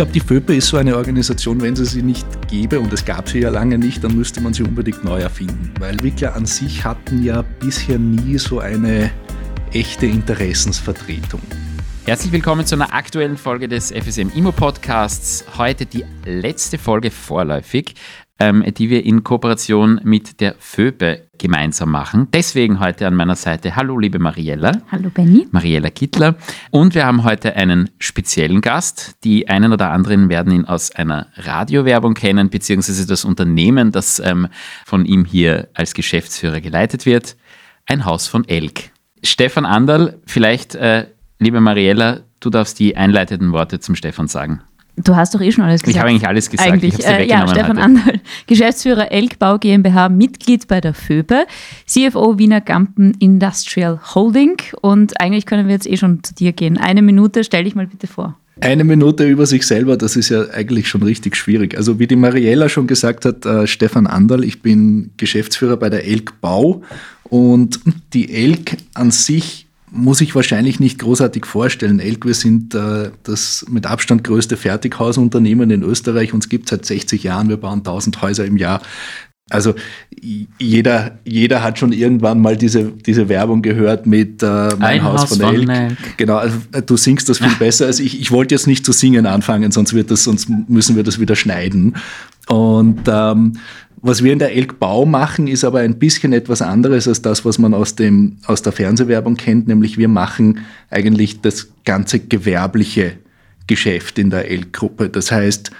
glaube, die FÖPE ist so eine Organisation, wenn sie sie nicht gäbe, und es gab sie ja lange nicht, dann müsste man sie unbedingt neu erfinden. Weil Entwickler an sich hatten ja bisher nie so eine echte Interessensvertretung. Herzlich willkommen zu einer aktuellen Folge des FSM Immo Podcasts. Heute die letzte Folge vorläufig ähm, die wir in Kooperation mit der FÖBE gemeinsam machen. Deswegen heute an meiner Seite, hallo liebe Mariella. Hallo Benny. Mariella Kittler. Und wir haben heute einen speziellen Gast. Die einen oder anderen werden ihn aus einer Radiowerbung kennen, beziehungsweise das Unternehmen, das ähm, von ihm hier als Geschäftsführer geleitet wird. Ein Haus von Elk. Stefan Anderl, vielleicht, äh, liebe Mariella, du darfst die einleitenden Worte zum Stefan sagen. Du hast doch eh schon alles gesagt. Ich habe eigentlich alles gesagt. Eigentlich, ich äh, ja, Stefan heute. Anderl, Geschäftsführer Elkbau GmbH, Mitglied bei der FÖBE, CFO Wiener Gampen Industrial Holding. Und eigentlich können wir jetzt eh schon zu dir gehen. Eine Minute, stell dich mal bitte vor. Eine Minute über sich selber, das ist ja eigentlich schon richtig schwierig. Also wie die Mariella schon gesagt hat, äh, Stefan Anderl, ich bin Geschäftsführer bei der Elk Bau und die Elk an sich muss ich wahrscheinlich nicht großartig vorstellen. Elk, wir sind äh, das mit Abstand größte Fertighausunternehmen in Österreich. Uns gibt seit 60 Jahren. Wir bauen 1000 Häuser im Jahr. Also jeder, jeder hat schon irgendwann mal diese, diese Werbung gehört mit äh, Mein Ein Haus, Haus von, Elk. Elk. Genau, also äh, du singst das viel besser als ich. Ich wollte jetzt nicht zu singen anfangen, sonst wird das, sonst müssen wir das wieder schneiden. Und ähm, was wir in der Elk Bau machen, ist aber ein bisschen etwas anderes als das, was man aus, dem, aus der Fernsehwerbung kennt, nämlich wir machen eigentlich das ganze gewerbliche Geschäft in der Elk-Gruppe. Das heißt,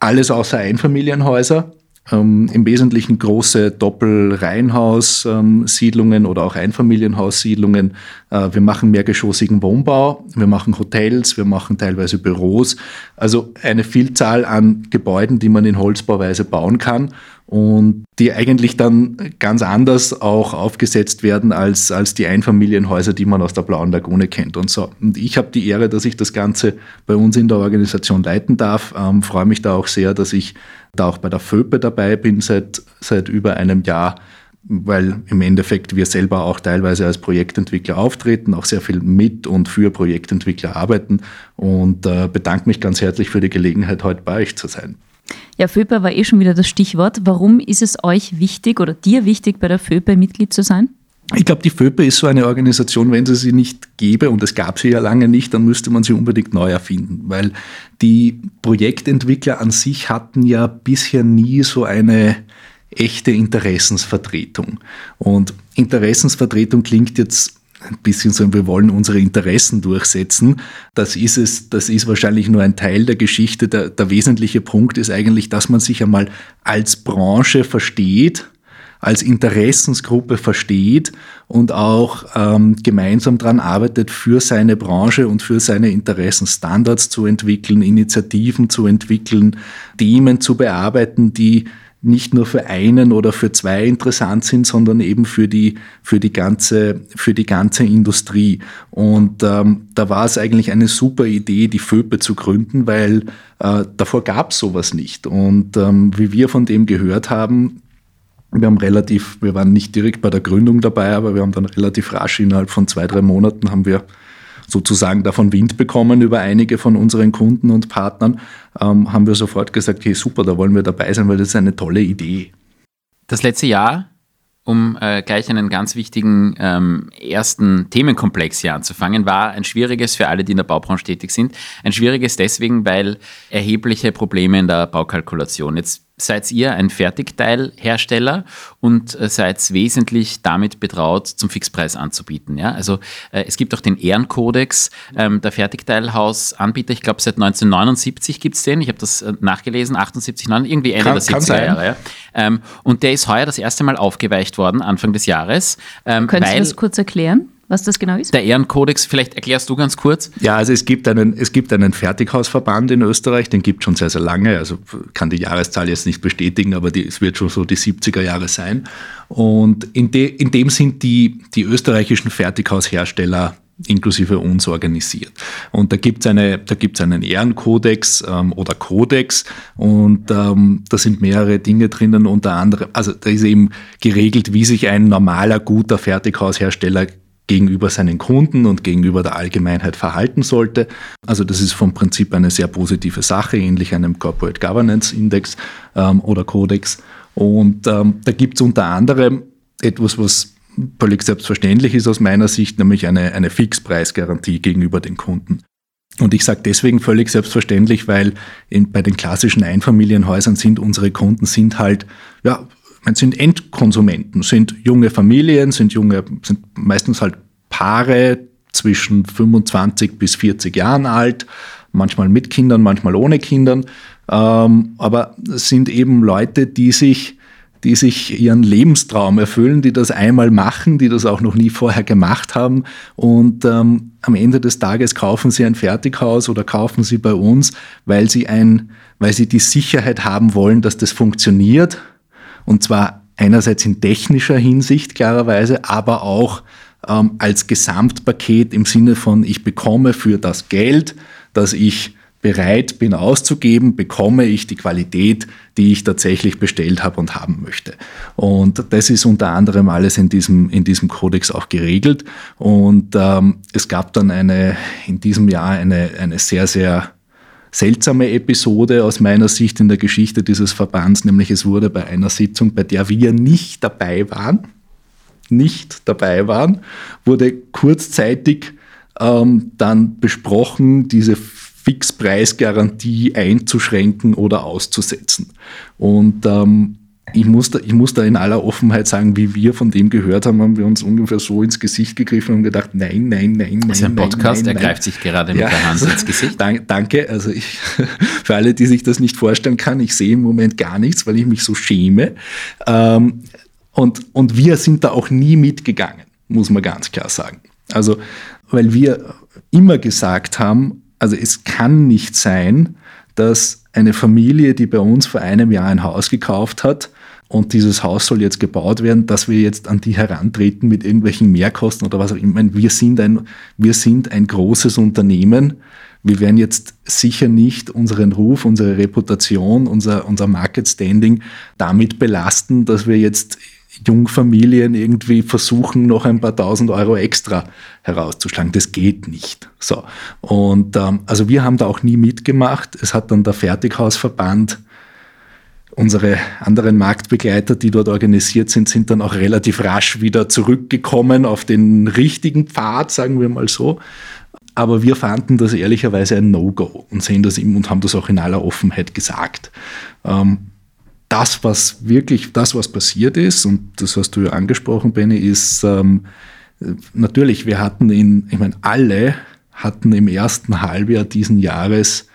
alles außer Einfamilienhäuser, ähm, im Wesentlichen große Doppelreihenhaussiedlungen ähm, oder auch Einfamilienhaussiedlungen. Äh, wir machen mehrgeschossigen Wohnbau, wir machen Hotels, wir machen teilweise Büros. Also eine Vielzahl an Gebäuden, die man in Holzbauweise bauen kann und die eigentlich dann ganz anders auch aufgesetzt werden als, als die Einfamilienhäuser, die man aus der Blauen Lagune kennt und so. Und ich habe die Ehre, dass ich das Ganze bei uns in der Organisation leiten darf. Ähm, freue mich da auch sehr, dass ich da auch bei der FÖPE dabei bin seit, seit über einem Jahr weil im Endeffekt wir selber auch teilweise als Projektentwickler auftreten, auch sehr viel mit und für Projektentwickler arbeiten und äh, bedanke mich ganz herzlich für die Gelegenheit, heute bei euch zu sein. Ja, FÖPE war eh schon wieder das Stichwort. Warum ist es euch wichtig oder dir wichtig, bei der FÖPE Mitglied zu sein? Ich glaube, die FÖPE ist so eine Organisation, wenn sie sie nicht gäbe, und es gab sie ja lange nicht, dann müsste man sie unbedingt neu erfinden, weil die Projektentwickler an sich hatten ja bisher nie so eine echte Interessensvertretung. Und Interessensvertretung klingt jetzt ein bisschen so, wir wollen unsere Interessen durchsetzen. Das ist es, das ist wahrscheinlich nur ein Teil der Geschichte. Der, der wesentliche Punkt ist eigentlich, dass man sich einmal als Branche versteht, als Interessensgruppe versteht und auch ähm, gemeinsam daran arbeitet, für seine Branche und für seine Interessen Standards zu entwickeln, Initiativen zu entwickeln, Themen zu bearbeiten, die nicht nur für einen oder für zwei interessant sind, sondern eben für die, für die, ganze, für die ganze Industrie. Und ähm, da war es eigentlich eine super Idee, die FÖPE zu gründen, weil äh, davor gab es sowas nicht. Und ähm, wie wir von dem gehört haben, wir haben relativ, wir waren nicht direkt bei der Gründung dabei, aber wir haben dann relativ rasch innerhalb von zwei, drei Monaten haben wir sozusagen davon Wind bekommen über einige von unseren Kunden und Partnern, ähm, haben wir sofort gesagt, hey super, da wollen wir dabei sein, weil das ist eine tolle Idee. Das letzte Jahr, um äh, gleich einen ganz wichtigen ähm, ersten Themenkomplex hier anzufangen, war ein schwieriges für alle, die in der Baubranche tätig sind. Ein schwieriges deswegen, weil erhebliche Probleme in der Baukalkulation. Jetzt seid ihr ein Fertigteilhersteller und äh, seid wesentlich damit betraut, zum Fixpreis anzubieten. Ja? Also äh, es gibt auch den Ehrenkodex ähm, der Fertigteilhausanbieter. Ich glaube, seit 1979 gibt es den. Ich habe das äh, nachgelesen, 78, 9, irgendwie Ende kann, der 70er Jahre. Ja? Ähm, und der ist heuer das erste Mal aufgeweicht worden, Anfang des Jahres. Ähm, Können Sie das kurz erklären? Was das genau ist? Der Ehrenkodex, vielleicht erklärst du ganz kurz. Ja, also es gibt einen, es gibt einen Fertighausverband in Österreich, den gibt es schon sehr, sehr lange. Also kann die Jahreszahl jetzt nicht bestätigen, aber die, es wird schon so die 70er Jahre sein. Und in, de, in dem sind die, die österreichischen Fertighaushersteller inklusive uns organisiert. Und da gibt es eine, da gibt's einen Ehrenkodex ähm, oder Kodex und ähm, da sind mehrere Dinge drinnen, unter anderem, also da ist eben geregelt, wie sich ein normaler, guter Fertighaushersteller gegenüber seinen Kunden und gegenüber der Allgemeinheit verhalten sollte. Also das ist vom Prinzip eine sehr positive Sache, ähnlich einem Corporate Governance Index ähm, oder Kodex. Und ähm, da gibt es unter anderem etwas, was völlig selbstverständlich ist aus meiner Sicht, nämlich eine, eine Fixpreisgarantie gegenüber den Kunden. Und ich sage deswegen völlig selbstverständlich, weil in, bei den klassischen Einfamilienhäusern sind unsere Kunden sind halt, ja, man sind Endkonsumenten, sind junge Familien, sind junge, sind meistens halt Paare zwischen 25 bis 40 Jahren alt, manchmal mit Kindern, manchmal ohne Kindern. Ähm, aber sind eben Leute, die sich die sich ihren Lebenstraum erfüllen, die das einmal machen, die das auch noch nie vorher gemacht haben. Und ähm, am Ende des Tages kaufen sie ein Fertighaus oder kaufen sie bei uns, weil sie ein, weil sie die Sicherheit haben wollen, dass das funktioniert. Und zwar einerseits in technischer Hinsicht klarerweise, aber auch ähm, als Gesamtpaket im Sinne von, ich bekomme für das Geld, das ich bereit bin auszugeben, bekomme ich die Qualität, die ich tatsächlich bestellt habe und haben möchte. Und das ist unter anderem alles in diesem, in diesem Kodex auch geregelt. Und ähm, es gab dann eine, in diesem Jahr eine, eine sehr, sehr seltsame Episode aus meiner Sicht in der Geschichte dieses Verbands, nämlich es wurde bei einer Sitzung, bei der wir nicht dabei waren, nicht dabei waren, wurde kurzzeitig ähm, dann besprochen, diese Fixpreisgarantie einzuschränken oder auszusetzen. Und ähm, ich muss, da, ich muss da in aller Offenheit sagen, wie wir von dem gehört haben, haben wir uns ungefähr so ins Gesicht gegriffen und gedacht, nein, nein, nein, nein. Das ist ein Podcast, nein, nein, er greift sich gerade mit ja, der Hand ins Gesicht. danke, also ich, für alle, die sich das nicht vorstellen kann, ich sehe im Moment gar nichts, weil ich mich so schäme. Ähm, und, und wir sind da auch nie mitgegangen, muss man ganz klar sagen. Also, weil wir immer gesagt haben, also es kann nicht sein, dass eine Familie, die bei uns vor einem Jahr ein Haus gekauft hat und dieses Haus soll jetzt gebaut werden, dass wir jetzt an die herantreten mit irgendwelchen Mehrkosten oder was auch immer. Wir sind ein, wir sind ein großes Unternehmen. Wir werden jetzt sicher nicht unseren Ruf, unsere Reputation, unser, unser Market Standing damit belasten, dass wir jetzt Jungfamilien irgendwie versuchen, noch ein paar tausend Euro extra herauszuschlagen. Das geht nicht. So. Und ähm, also wir haben da auch nie mitgemacht. Es hat dann der Fertighausverband unsere anderen Marktbegleiter, die dort organisiert sind, sind dann auch relativ rasch wieder zurückgekommen auf den richtigen Pfad, sagen wir mal so. Aber wir fanden das ehrlicherweise ein No-Go und sehen das im und haben das auch in aller Offenheit gesagt. Ähm, das, was wirklich, das, was passiert ist, und das hast du ja angesprochen, Benny, ist ähm, natürlich, wir hatten in, ich meine, alle hatten im ersten Halbjahr diesen Jahres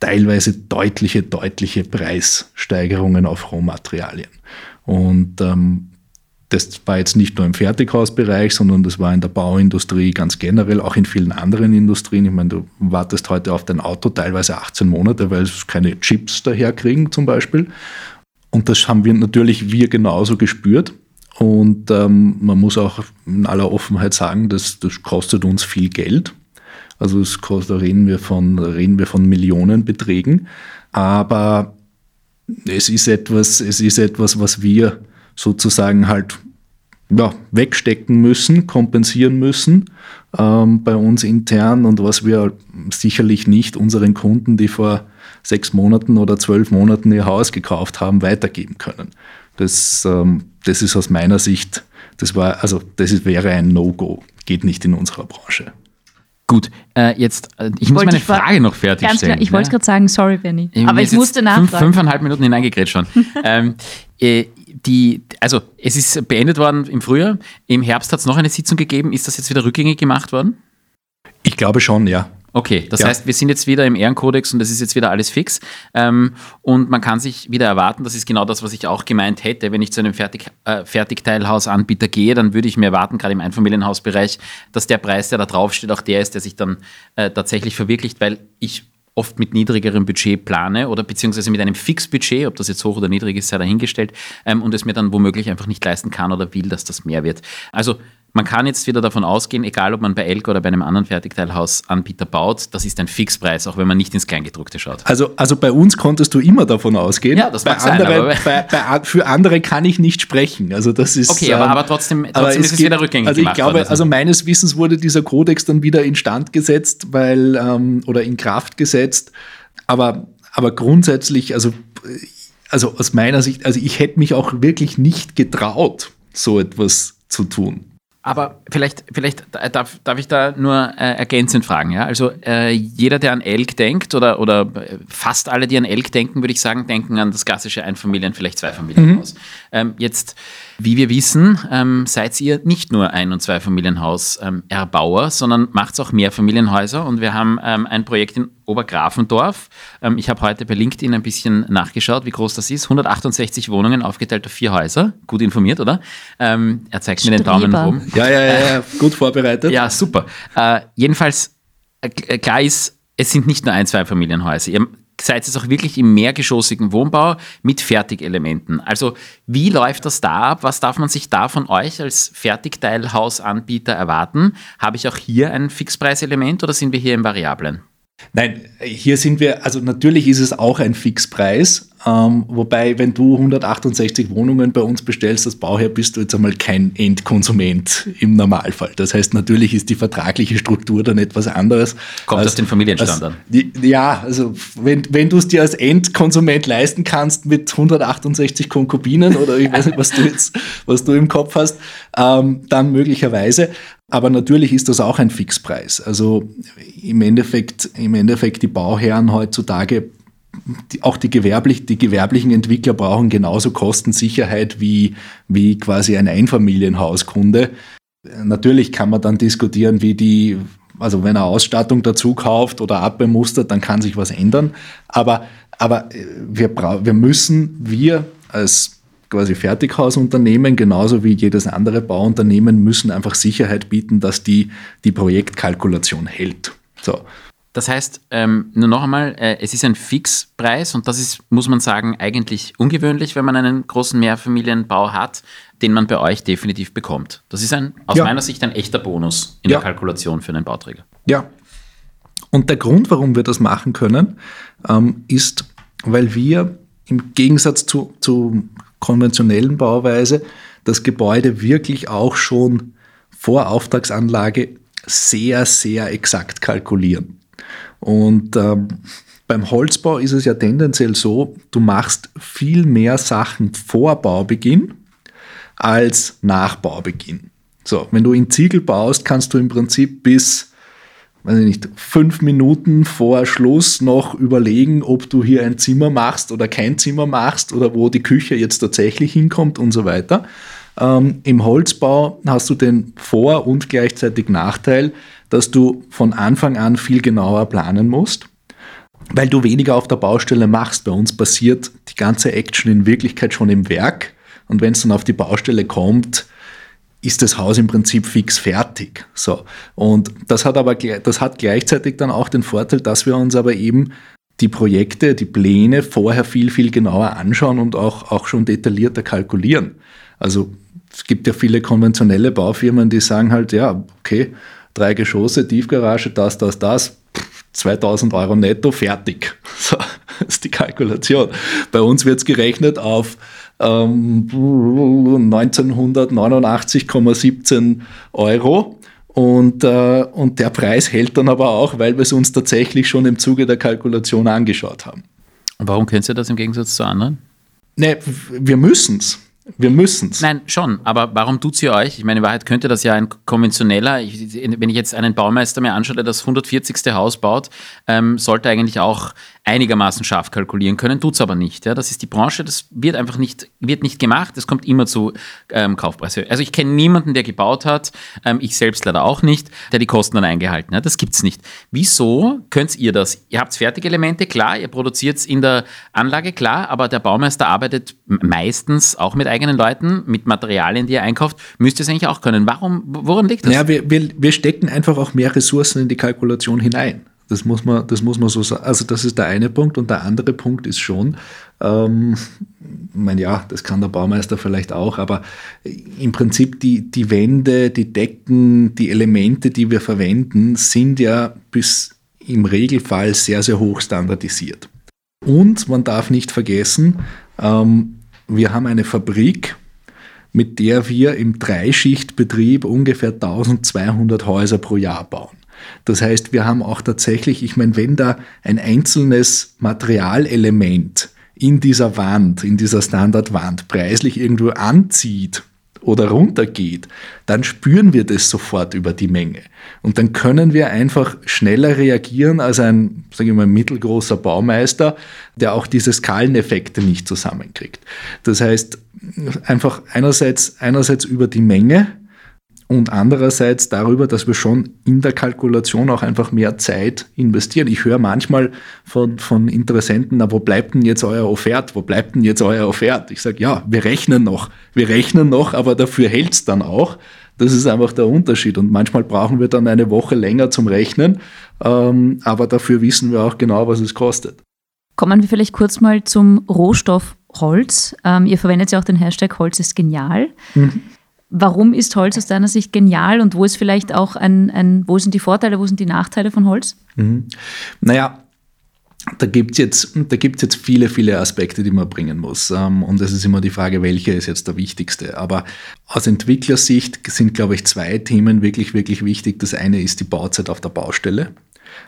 teilweise deutliche, deutliche Preissteigerungen auf Rohmaterialien. Und ähm, das war jetzt nicht nur im Fertighausbereich, sondern das war in der Bauindustrie ganz generell, auch in vielen anderen Industrien. Ich meine, du wartest heute auf dein Auto teilweise 18 Monate, weil es keine Chips daherkriegen zum Beispiel. Und das haben wir natürlich wir genauso gespürt. Und ähm, man muss auch in aller Offenheit sagen, dass das kostet uns viel Geld. Also es kostet, da reden wir von, reden wir von Millionenbeträgen. Aber es ist etwas, es ist etwas, was wir sozusagen halt ja, wegstecken müssen, kompensieren müssen ähm, bei uns intern und was wir sicherlich nicht unseren Kunden, die vor sechs Monaten oder zwölf Monaten ihr Haus gekauft haben, weitergeben können. Das, ähm, das ist aus meiner Sicht, das war, also das wäre ein No-Go, geht nicht in unserer Branche. Gut, äh, jetzt, äh, ich muss meine Frage noch fertigstellen. Klar, ich wollte gerade sagen, sorry, Benny. Aber ich musste nachfragen. Fünf, fünfeinhalb Minuten hineingekriegt schon. ähm, äh, die, also es ist beendet worden im Frühjahr. Im Herbst hat es noch eine Sitzung gegeben. Ist das jetzt wieder rückgängig gemacht worden? Ich glaube schon, ja. Okay, das ja. heißt, wir sind jetzt wieder im Ehrenkodex und das ist jetzt wieder alles fix. Ähm, und man kann sich wieder erwarten, das ist genau das, was ich auch gemeint hätte, wenn ich zu einem Fertig, äh, Fertigteilhausanbieter gehe, dann würde ich mir erwarten, gerade im Einfamilienhausbereich, dass der Preis, der da draufsteht, auch der ist, der sich dann äh, tatsächlich verwirklicht, weil ich oft mit niedrigerem Budget plane oder beziehungsweise mit einem Fixbudget, ob das jetzt hoch oder niedrig ist, sei dahingestellt, ähm, und es mir dann womöglich einfach nicht leisten kann oder will, dass das mehr wird. Also man kann jetzt wieder davon ausgehen, egal ob man bei Elk oder bei einem anderen Fertigteilhausanbieter baut, das ist ein Fixpreis, auch wenn man nicht ins Kleingedruckte schaut. Also, also bei uns konntest du immer davon ausgehen. Ja, das bei mag sein, anderen, aber- bei, bei, für andere kann ich nicht sprechen. Also das ist. Okay, aber, ähm, aber trotzdem, trotzdem aber ist es wieder rückgängig Also ich gemacht glaube, worden. also meines Wissens wurde dieser Kodex dann wieder instand gesetzt, weil ähm, oder in Kraft gesetzt. Aber, aber grundsätzlich, also, also aus meiner Sicht, also ich hätte mich auch wirklich nicht getraut, so etwas zu tun. Aber vielleicht, vielleicht darf, darf ich da nur äh, ergänzend fragen. Ja? Also äh, jeder, der an Elk denkt oder, oder äh, fast alle, die an Elk denken, würde ich sagen, denken an das klassische Einfamilien-, vielleicht Zweifamilienhaus. Ähm, jetzt, wie wir wissen, ähm, seid ihr nicht nur Ein- und Zweifamilienhaus-Erbauer, sondern macht auch Mehrfamilienhäuser. Und wir haben ähm, ein Projekt in Obergrafendorf. Ähm, ich habe heute bei LinkedIn ein bisschen nachgeschaut, wie groß das ist. 168 Wohnungen aufgeteilt auf vier Häuser. Gut informiert, oder? Ähm, er zeigt mir den Daumen Streber. rum. Ja, ja, ja, ja gut vorbereitet. Ja, super. Äh, jedenfalls, äh, klar ist, es sind nicht nur ein, zwei Familienhäuser. Ihr seid jetzt auch wirklich im mehrgeschossigen Wohnbau mit Fertigelementen. Also, wie läuft das da ab? Was darf man sich da von euch als Fertigteilhausanbieter erwarten? Habe ich auch hier ein Fixpreiselement oder sind wir hier im Variablen? Nein, hier sind wir, also natürlich ist es auch ein Fixpreis, ähm, wobei, wenn du 168 Wohnungen bei uns bestellst als Bauherr, bist du jetzt einmal kein Endkonsument im Normalfall. Das heißt, natürlich ist die vertragliche Struktur dann etwas anderes. Kommt als- auf den Familienstand an. Ja, also wenn, wenn du es dir als Endkonsument leisten kannst mit 168 Konkubinen oder ich weiß nicht, was du jetzt, was du im Kopf hast, ähm, dann möglicherweise. Aber natürlich ist das auch ein Fixpreis. Also im Endeffekt, im Endeffekt die Bauherren heutzutage, die, auch die, gewerblich, die gewerblichen Entwickler brauchen genauso Kostensicherheit wie, wie quasi ein Einfamilienhauskunde. Natürlich kann man dann diskutieren, wie die, also wenn er Ausstattung dazu kauft oder abbemustert, dann kann sich was ändern. Aber, aber äh, wir, wir müssen, wir als quasi Fertighausunternehmen, genauso wie jedes andere Bauunternehmen, müssen einfach Sicherheit bieten, dass die, die Projektkalkulation hält. So. Das heißt, ähm, nur noch einmal, äh, es ist ein Fixpreis und das ist, muss man sagen, eigentlich ungewöhnlich, wenn man einen großen Mehrfamilienbau hat, den man bei euch definitiv bekommt. Das ist ein, aus Ja. meiner Sicht ein echter Bonus in Ja. der Kalkulation für einen Bauträger. Ja. Und der Grund, warum wir das machen können, ähm, ist, weil wir im Gegensatz zu, zu konventionellen Bauweise das Gebäude wirklich auch schon vor Auftragsanlage sehr, sehr exakt kalkulieren. Und ähm, beim Holzbau ist es ja tendenziell so, du machst viel mehr Sachen vor Baubeginn als nach Baubeginn. So, wenn du in Ziegel baust, kannst du im Prinzip bis weiß ich nicht, fünf Minuten vor Schluss noch überlegen, ob du hier ein Zimmer machst oder kein Zimmer machst oder wo die Küche jetzt tatsächlich hinkommt und so weiter. Ähm, Im Holzbau hast du den Vor- und gleichzeitig Nachteil, dass du von Anfang an viel genauer planen musst, weil du weniger auf der Baustelle machst. Bei uns passiert die ganze Action in Wirklichkeit schon im Werk und wenn es dann auf die Baustelle kommt, ist das Haus im Prinzip fix fertig. So. Und das hat aber das hat gleichzeitig dann auch den Vorteil, dass wir uns aber eben die Projekte, die Pläne vorher viel, viel genauer anschauen und auch, auch schon detaillierter kalkulieren. Also es gibt ja viele konventionelle Baufirmen, die sagen halt, ja, okay, drei Geschosse, Tiefgarage, das, das, das, pff, 2000 Euro netto, fertig. So, das ist die Kalkulation. Bei uns wird es gerechnet auf ähm, 1989,17 Euro. Und, äh, und der Preis hält dann aber auch, weil wir es uns tatsächlich schon im Zuge der Kalkulation angeschaut haben. Und warum könnt ihr das im Gegensatz zu anderen? Ne, wir müssen es. Wir müssen es. Nein, schon, aber warum tut sie euch? Ich meine, in Wahrheit könnte das ja ein konventioneller, ich, wenn ich jetzt einen Baumeister mir anschaue, der das 140. Haus baut, ähm, sollte eigentlich auch einigermaßen scharf kalkulieren können, tut es aber nicht. Ja? Das ist die Branche, das wird einfach nicht, wird nicht gemacht, es kommt immer zu ähm, Kaufpreise. Also ich kenne niemanden, der gebaut hat, ähm, ich selbst leider auch nicht, der die Kosten dann eingehalten hat. Das gibt es nicht. Wieso könnt ihr das? Ihr habt Fertigelemente, klar, ihr produziert es in der Anlage, klar, aber der Baumeister arbeitet meistens auch mit eigenen Leuten, mit Materialien, die er einkauft, müsst ihr es eigentlich auch können. Warum, woran liegt das? Ja, wir, wir, wir stecken einfach auch mehr Ressourcen in die Kalkulation hinein. Das muss man, das muss man so sagen. Also das ist der eine Punkt. Und der andere Punkt ist schon, ähm, ich meine, ja, das kann der Baumeister vielleicht auch, aber im Prinzip die, die Wände, die Decken, die Elemente, die wir verwenden, sind ja bis im Regelfall sehr, sehr hoch standardisiert. Und man darf nicht vergessen, ähm, wir haben eine Fabrik, mit der wir im Dreischichtbetrieb ungefähr 1200 Häuser pro Jahr bauen. Das heißt, wir haben auch tatsächlich, ich meine, wenn da ein einzelnes Materialelement in dieser Wand, in dieser Standardwand preislich irgendwo anzieht oder runtergeht, dann spüren wir das sofort über die Menge. Und dann können wir einfach schneller reagieren als ein, sage ich mal, mittelgroßer Baumeister, der auch diese Skaleneffekte nicht zusammenkriegt. Das heißt, einfach einerseits, einerseits über die Menge, und andererseits darüber, dass wir schon in der Kalkulation auch einfach mehr Zeit investieren. Ich höre manchmal von, von Interessenten, na, wo bleibt denn jetzt euer Offert? Wo bleibt denn jetzt euer Offert? Ich sage, ja, wir rechnen noch. Wir rechnen noch, aber dafür hält's dann auch. Das ist einfach der Unterschied. Und manchmal brauchen wir dann eine Woche länger zum Rechnen, ähm, aber dafür wissen wir auch genau, was es kostet. Kommen wir vielleicht kurz mal zum Rohstoff Holz. Ähm, ihr verwendet ja auch den Hashtag Holz ist genial. Mhm. Warum ist Holz aus deiner Sicht genial und wo ist vielleicht auch ein, ein wo sind die Vorteile, wo sind die Nachteile von Holz? Mhm. Naja, da gibt es jetzt, jetzt viele, viele Aspekte, die man bringen muss. Ähm, und es ist immer die Frage, welcher ist jetzt der wichtigste. Aber aus Entwicklersicht sind, glaube ich, zwei Themen wirklich, wirklich wichtig. Das eine ist die Bauzeit auf der Baustelle.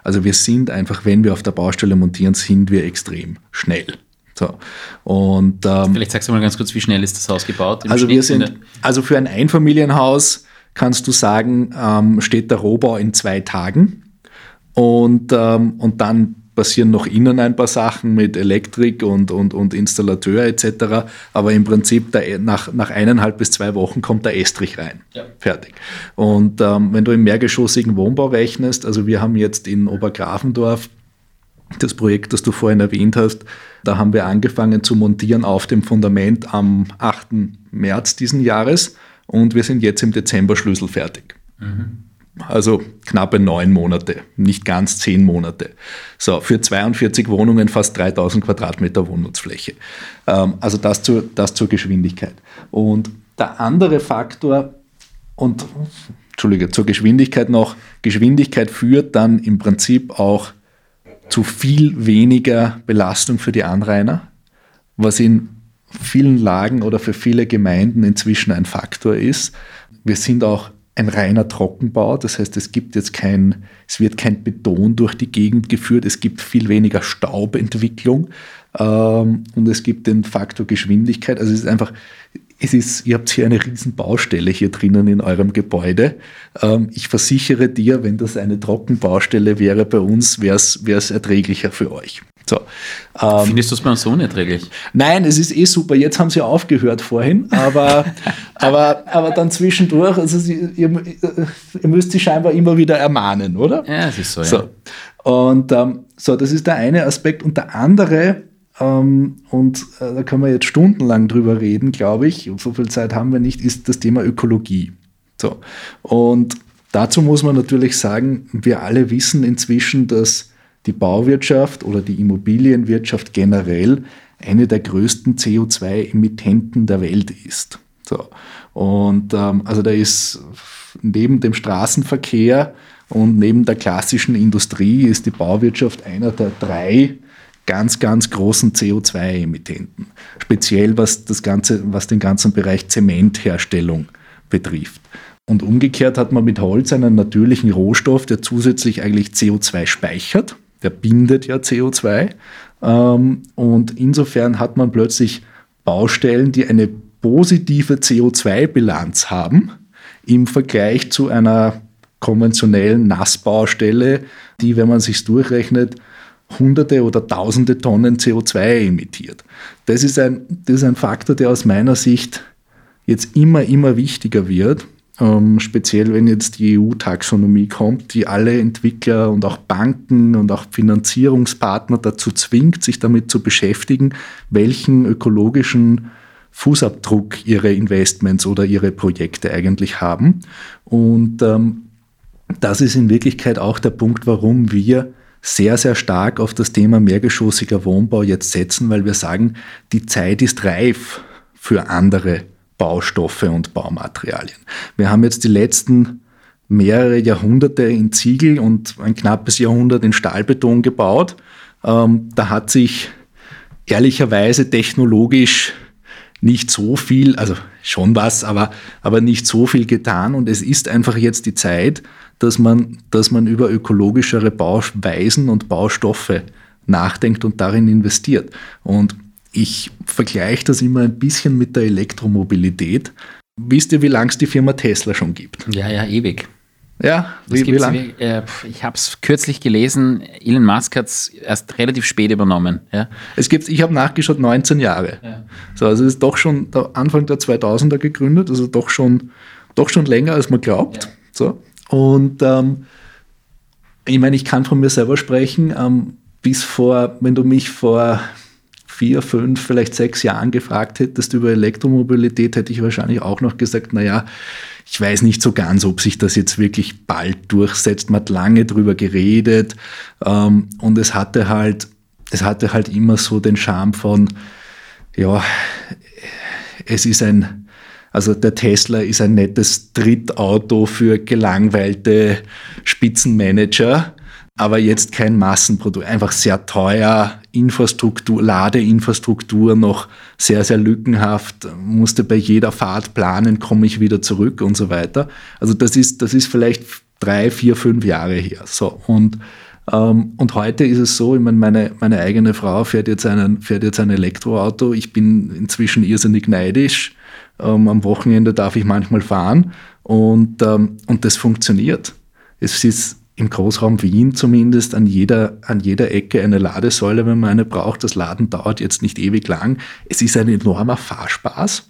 Also wir sind einfach, wenn wir auf der Baustelle montieren, sind wir extrem schnell. So. Und, ähm, Vielleicht sagst du mal ganz kurz, wie schnell ist das Haus gebaut? Also, wir sind, also für ein Einfamilienhaus kannst du sagen, ähm, steht der Rohbau in zwei Tagen. Und, ähm, und dann passieren noch innen ein paar Sachen mit Elektrik und, und, und Installateur etc. Aber im Prinzip der, nach, nach eineinhalb bis zwei Wochen kommt der Estrich rein. Ja. Fertig. Und ähm, wenn du im mehrgeschossigen Wohnbau rechnest, also wir haben jetzt in Obergrafendorf das Projekt, das du vorhin erwähnt hast, da haben wir angefangen zu montieren auf dem Fundament am 8. März diesen Jahres und wir sind jetzt im Dezember schlüsselfertig. Mhm. Also knappe neun Monate, nicht ganz zehn Monate. So, für 42 Wohnungen fast 3000 Quadratmeter Wohnnutzfläche. Ähm, also das zur, das zur Geschwindigkeit. Und der andere Faktor, und Entschuldige, zur Geschwindigkeit noch, Geschwindigkeit führt dann im Prinzip auch zu viel weniger Belastung für die Anrainer, was in vielen Lagen oder für viele Gemeinden inzwischen ein Faktor ist. Wir sind auch ein reiner Trockenbau, das heißt, es gibt jetzt kein, es wird kein Beton durch die Gegend geführt, es gibt viel weniger Staubentwicklung ähm, und es gibt den Faktor Geschwindigkeit. Also es ist einfach, es ist, ihr habt hier eine riesen Baustelle hier drinnen in eurem Gebäude. Ähm, ich versichere dir, wenn das eine Trockenbaustelle wäre bei uns, wäre es erträglicher für euch. So, ähm, Findest du es bei uns so unerträglich? Nein, es ist eh super. Jetzt haben sie aufgehört vorhin, aber, aber, aber dann zwischendurch, also sie, ihr, ihr, müsst sie scheinbar immer wieder ermahnen, oder? Ja, es ist so. so. Ja. Und ähm, so, das ist der eine Aspekt. Und der andere, ähm, und äh, da können wir jetzt stundenlang drüber reden, glaube ich, so viel Zeit haben wir nicht, ist das Thema Ökologie. So. Und dazu muss man natürlich sagen, wir alle wissen inzwischen, dass die Bauwirtschaft oder die Immobilienwirtschaft generell eine der größten CO2-Emittenten der Welt ist. So. Und ähm, also da ist neben dem Straßenverkehr und neben der klassischen Industrie ist die Bauwirtschaft einer der drei ganz, ganz großen CO2-Emittenten. Speziell was, das Ganze, was den ganzen Bereich Zementherstellung betrifft. Und umgekehrt hat man mit Holz einen natürlichen Rohstoff, der zusätzlich eigentlich CO2 speichert. Der bindet ja CO2. Ähm, und insofern hat man plötzlich Baustellen, die eine positive CO2-Bilanz haben im Vergleich zu einer konventionellen Nassbaustelle, die, wenn man sich durchrechnet, Hunderte oder Tausende Tonnen CO2 emittiert. Das ist, ein, das ist ein Faktor, der aus meiner Sicht jetzt immer, immer wichtiger wird. Ähm, speziell wenn jetzt die EU-Taxonomie kommt, die alle Entwickler und auch Banken und auch Finanzierungspartner dazu zwingt, sich damit zu beschäftigen, welchen ökologischen Fußabdruck ihre Investments oder ihre Projekte eigentlich haben. Und ähm, das ist in Wirklichkeit auch der Punkt, warum wir sehr, sehr stark auf das Thema mehrgeschossiger Wohnbau jetzt setzen, weil wir sagen, die Zeit ist reif für andere Baustoffe und Baumaterialien. Wir haben jetzt die letzten mehrere Jahrhunderte in Ziegel und ein knappes Jahrhundert in Stahlbeton gebaut. Ähm, da hat sich ehrlicherweise technologisch nicht so viel, also schon was, aber, aber nicht so viel getan. Und es ist einfach jetzt die Zeit, dass man, dass man über ökologischere Bauweisen und Baustoffe nachdenkt und darin investiert. Und ich vergleiche das immer ein bisschen mit der Elektromobilität. Wisst ihr, wie lange es die Firma Tesla schon gibt? Ja, ja, ewig. Ja, wie, wie lange? Äh, ich habe es kürzlich gelesen, Elon Musk hat es erst relativ spät übernommen. Ja. Es gibt, ich habe nachgeschaut, 19 Jahre. Ja. So, also es ist doch schon Anfang der 2000er gegründet, also doch schon, doch schon länger, als man glaubt. Ja. So. Und ähm, ich meine, ich kann von mir selber sprechen, ähm, bis vor, wenn du mich vor vier, fünf, vielleicht sechs Jahren gefragt hättest über Elektromobilität, hätte ich wahrscheinlich auch noch gesagt, naja, ich weiß nicht so ganz, ob sich das jetzt wirklich bald durchsetzt. Man hat lange drüber geredet ähm, und es hatte halt, es hatte halt immer so den Charme von, ja, es ist ein, also der Tesla ist ein nettes Drittauto für gelangweilte Spitzenmanager aber jetzt kein Massenprodukt. Einfach sehr teuer, Infrastruktur, Ladeinfrastruktur noch sehr, sehr lückenhaft, musste bei jeder Fahrt planen, komme ich wieder zurück und so weiter. Also das ist, das ist vielleicht drei, vier, fünf Jahre her. So, und, ähm, und heute ist es so, ich meine, meine, meine eigene Frau fährt jetzt, einen, fährt jetzt ein Elektroauto. Ich bin inzwischen irrsinnig neidisch. Ähm, am Wochenende darf ich manchmal fahren und, ähm, und das funktioniert. Es ist im Großraum Wien zumindest an jeder, an jeder Ecke eine Ladesäule, wenn man eine braucht. Das Laden dauert jetzt nicht ewig lang. Es ist ein enormer Fahrspaß.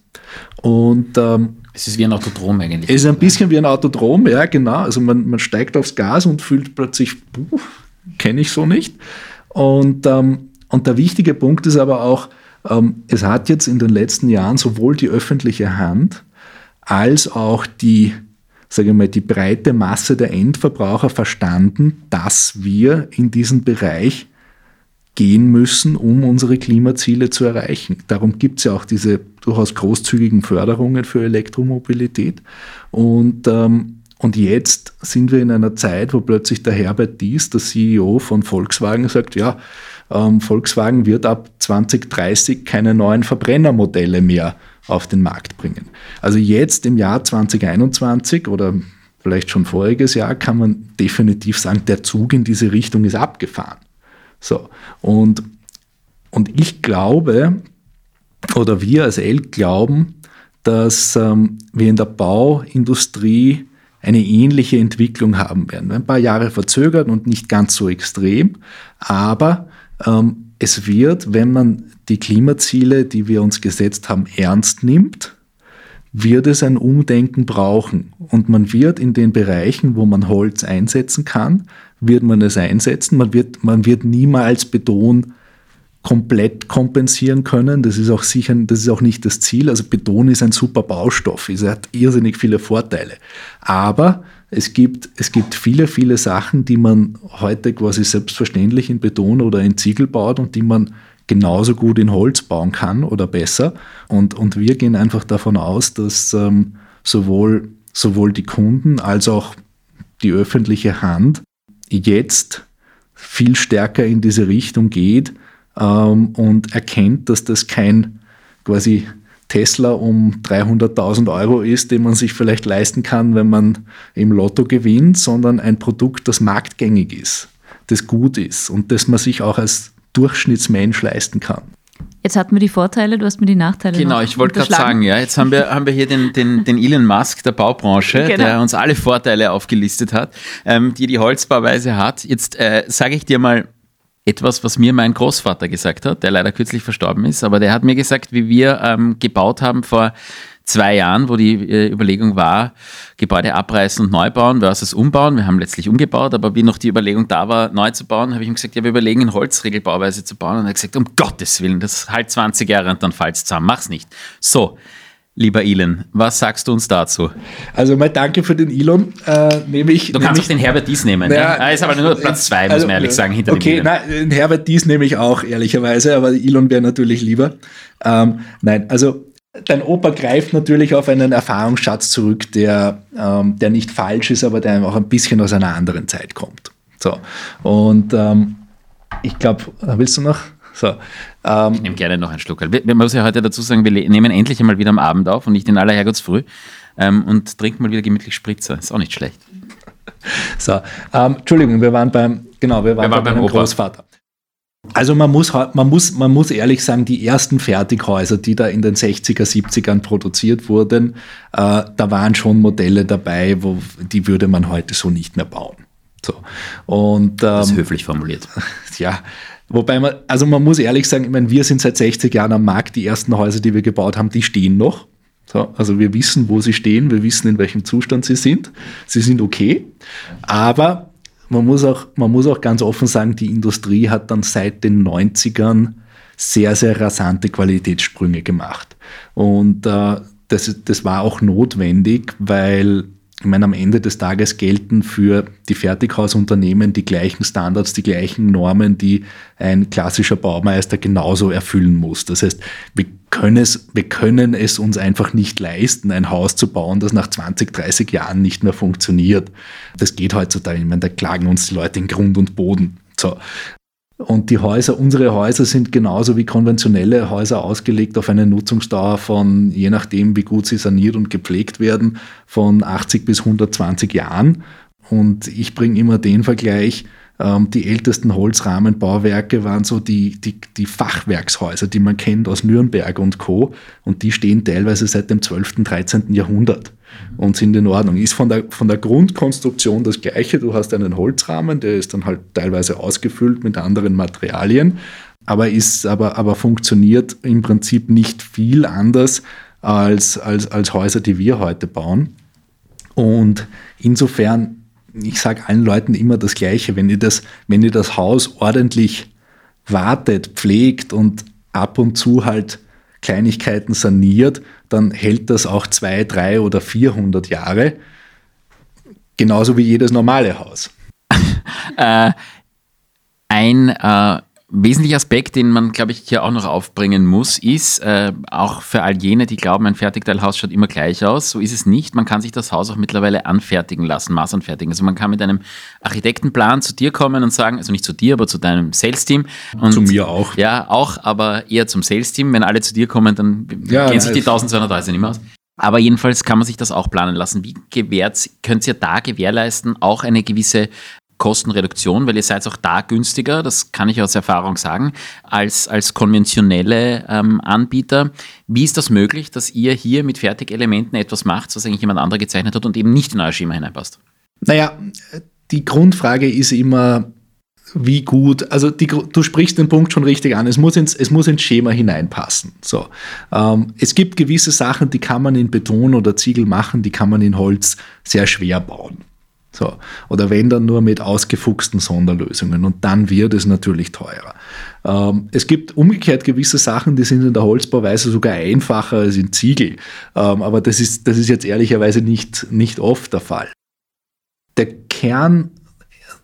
Und ähm, es ist wie ein Autodrom eigentlich. Es ist ein bisschen wie ein Autodrom, ja, genau. Also man, man steigt aufs Gas und fühlt plötzlich, kenne ich so nicht. Und, ähm, und der wichtige Punkt ist aber auch, es hat jetzt in den letzten Jahren sowohl die öffentliche Hand als auch die sage ich mal, die breite Masse der Endverbraucher verstanden, dass wir in diesen Bereich gehen müssen, um unsere Klimaziele zu erreichen. Darum gibt es ja auch diese durchaus großzügigen Förderungen für Elektromobilität. Und, ähm, und jetzt sind wir in einer Zeit, wo plötzlich der Herbert Dies, der CEO von Volkswagen, sagt, ja, ähm, Volkswagen wird ab 2030 keine neuen Verbrennermodelle mehr auf den Markt bringen. Also jetzt im Jahr 2021 oder vielleicht schon voriges Jahr kann man definitiv sagen, der Zug in diese Richtung ist abgefahren. So, und, und ich glaube, oder wir als ELK glauben, dass ähm, wir in der Bauindustrie eine ähnliche Entwicklung haben werden. Ein paar Jahre verzögert und nicht ganz so extrem, aber es wird, wenn man die Klimaziele, die wir uns gesetzt haben, ernst nimmt, wird es ein Umdenken brauchen. Und man wird in den Bereichen, wo man Holz einsetzen kann, wird man es einsetzen. Man wird, man wird niemals Beton komplett kompensieren können. Das ist auch sicher, das ist auch nicht das Ziel. Also Beton ist ein super Baustoff. Es hat irrsinnig viele Vorteile. Aber es gibt, es gibt viele, viele Sachen, die man heute quasi selbstverständlich in Beton oder in Ziegel baut und die man genauso gut in Holz bauen kann oder besser. Und, und wir gehen einfach davon aus, dass ähm, sowohl, sowohl die Kunden als auch die öffentliche Hand jetzt viel stärker in diese Richtung geht ähm, und erkennt, dass das kein quasi Tesla um 300.000 Euro ist, den man sich vielleicht leisten kann, wenn man im Lotto gewinnt, sondern ein Produkt, das marktgängig ist, das gut ist und das man sich auch als Durchschnittsmensch leisten kann. Jetzt hatten wir die Vorteile, du hast mir die Nachteile Genau, ich wollte gerade sagen, ja, jetzt haben wir, haben wir hier den, den, den Elon Musk der Baubranche, genau. der uns alle Vorteile aufgelistet hat, ähm, die die Holzbauweise hat. Jetzt äh, sage ich dir mal, etwas, was mir mein Großvater gesagt hat, der leider kürzlich verstorben ist, aber der hat mir gesagt, wie wir ähm, gebaut haben vor zwei Jahren, wo die äh, Überlegung war, Gebäude abreißen und neu bauen versus umbauen. Wir haben letztlich umgebaut, aber wie noch die Überlegung da war, neu zu bauen, habe ich ihm gesagt, ja, wir überlegen in Holzregelbauweise zu bauen. Und er hat gesagt, um Gottes Willen, das halt 20 Jahre und dann fällt es zusammen, mach's nicht. So, Lieber Elon, was sagst du uns dazu? Also mal danke für den Elon. Äh, nehme ich, du kannst auch den Herbert Dies nehmen. Ja, ja? ist aber nur Platz zwei, muss also, man ehrlich sagen, hinter okay, dem Okay, den Herbert Dies nehme ich auch, ehrlicherweise, aber Elon wäre natürlich lieber. Ähm, nein, also dein Opa greift natürlich auf einen Erfahrungsschatz zurück, der, ähm, der nicht falsch ist, aber der auch ein bisschen aus einer anderen Zeit kommt. So. Und ähm, ich glaube, willst du noch? So, ähm, ich nehme gerne noch einen Schluck. Wir müssen ja heute dazu sagen, wir nehmen endlich einmal wieder am Abend auf und nicht in aller Herrgottsfrüh ähm, und trinken mal wieder gemütlich Spritzer. Ist auch nicht schlecht. So, ähm, Entschuldigung, wir waren beim, genau, wir waren, wir waren beim, beim Großvater. Also man muss, man, muss, man muss ehrlich sagen, die ersten Fertighäuser, die da in den 60er, 70ern produziert wurden, äh, da waren schon Modelle dabei, wo, die würde man heute so nicht mehr bauen. So. Und, ähm, das ist höflich formuliert. Ja, wobei man, also man muss ehrlich sagen, ich meine, wir sind seit 60 Jahren am Markt, die ersten Häuser, die wir gebaut haben, die stehen noch. So, also wir wissen, wo sie stehen, wir wissen, in welchem Zustand sie sind. Sie sind okay, aber man muss auch, man muss auch ganz offen sagen, die Industrie hat dann seit den 90ern sehr, sehr rasante Qualitätssprünge gemacht. Und äh, das, das war auch notwendig, weil ich meine, am Ende des Tages gelten für die Fertighausunternehmen die gleichen Standards, die gleichen Normen, die ein klassischer Baumeister genauso erfüllen muss. Das heißt, wir können es, wir können es uns einfach nicht leisten, ein Haus zu bauen, das nach 20, 30 Jahren nicht mehr funktioniert. Das geht heutzutage. Ich meine, da klagen uns die Leute in Grund und Boden. So. Und die Häuser, unsere Häuser sind genauso wie konventionelle Häuser ausgelegt auf eine Nutzungsdauer von, je nachdem, wie gut sie saniert und gepflegt werden, von 80 bis 120 Jahren. Und ich bringe immer den Vergleich, ähm, die ältesten Holzrahmenbauwerke waren so die, die, die Fachwerkshäuser, die man kennt aus Nürnberg und Co. Und die stehen teilweise seit dem 12., 13. Jahrhundert und sind in Ordnung. Ist von der, von der Grundkonstruktion das gleiche. Du hast einen Holzrahmen, der ist dann halt teilweise ausgefüllt mit anderen Materialien, aber, ist, aber, aber funktioniert im Prinzip nicht viel anders als, als, als Häuser, die wir heute bauen. Und insofern ich sage allen Leuten immer das Gleiche, wenn ihr das, wenn ihr das Haus ordentlich wartet, pflegt und ab und zu halt Kleinigkeiten saniert, dann hält das auch zwei, drei oder 400 Jahre. Genauso wie jedes normale Haus. äh, ein äh, wesentlicher Aspekt, den man, glaube ich, hier auch noch aufbringen muss, ist, äh, auch für all jene, die glauben, ein Fertigteilhaus schaut immer gleich aus, so ist es nicht. Man kann sich das Haus auch mittlerweile anfertigen lassen, maßanfertigen. Also man kann mit einem Architektenplan zu dir kommen und sagen, also nicht zu dir, aber zu deinem Sales-Team. Zu mir auch. Ja, auch, aber eher zum Sales-Team. Wenn alle zu dir kommen, dann ja, gehen sich die 1230 nicht mehr aus. Aber jedenfalls kann man sich das auch planen lassen. Wie gewährt, könnt ihr da gewährleisten, auch eine gewisse Kostenreduktion, weil ihr seid auch da günstiger, das kann ich aus Erfahrung sagen, als, als konventionelle ähm, Anbieter. Wie ist das möglich, dass ihr hier mit Fertigelementen etwas macht, was eigentlich jemand anderer gezeichnet hat und eben nicht in euer Schema hineinpasst? Naja, die Grundfrage ist immer, wie gut, also die, du sprichst den Punkt schon richtig an, es muss ins, es muss ins Schema hineinpassen. So, ähm, es gibt gewisse Sachen, die kann man in Beton oder Ziegel machen, die kann man in Holz sehr schwer bauen. So. Oder wenn dann nur mit ausgefuchsten Sonderlösungen und dann wird es natürlich teurer. Ähm, es gibt umgekehrt gewisse Sachen, die sind in der Holzbauweise sogar einfacher als in Ziegel. Ähm, aber das ist, das ist jetzt ehrlicherweise nicht, nicht oft der Fall. Der Kern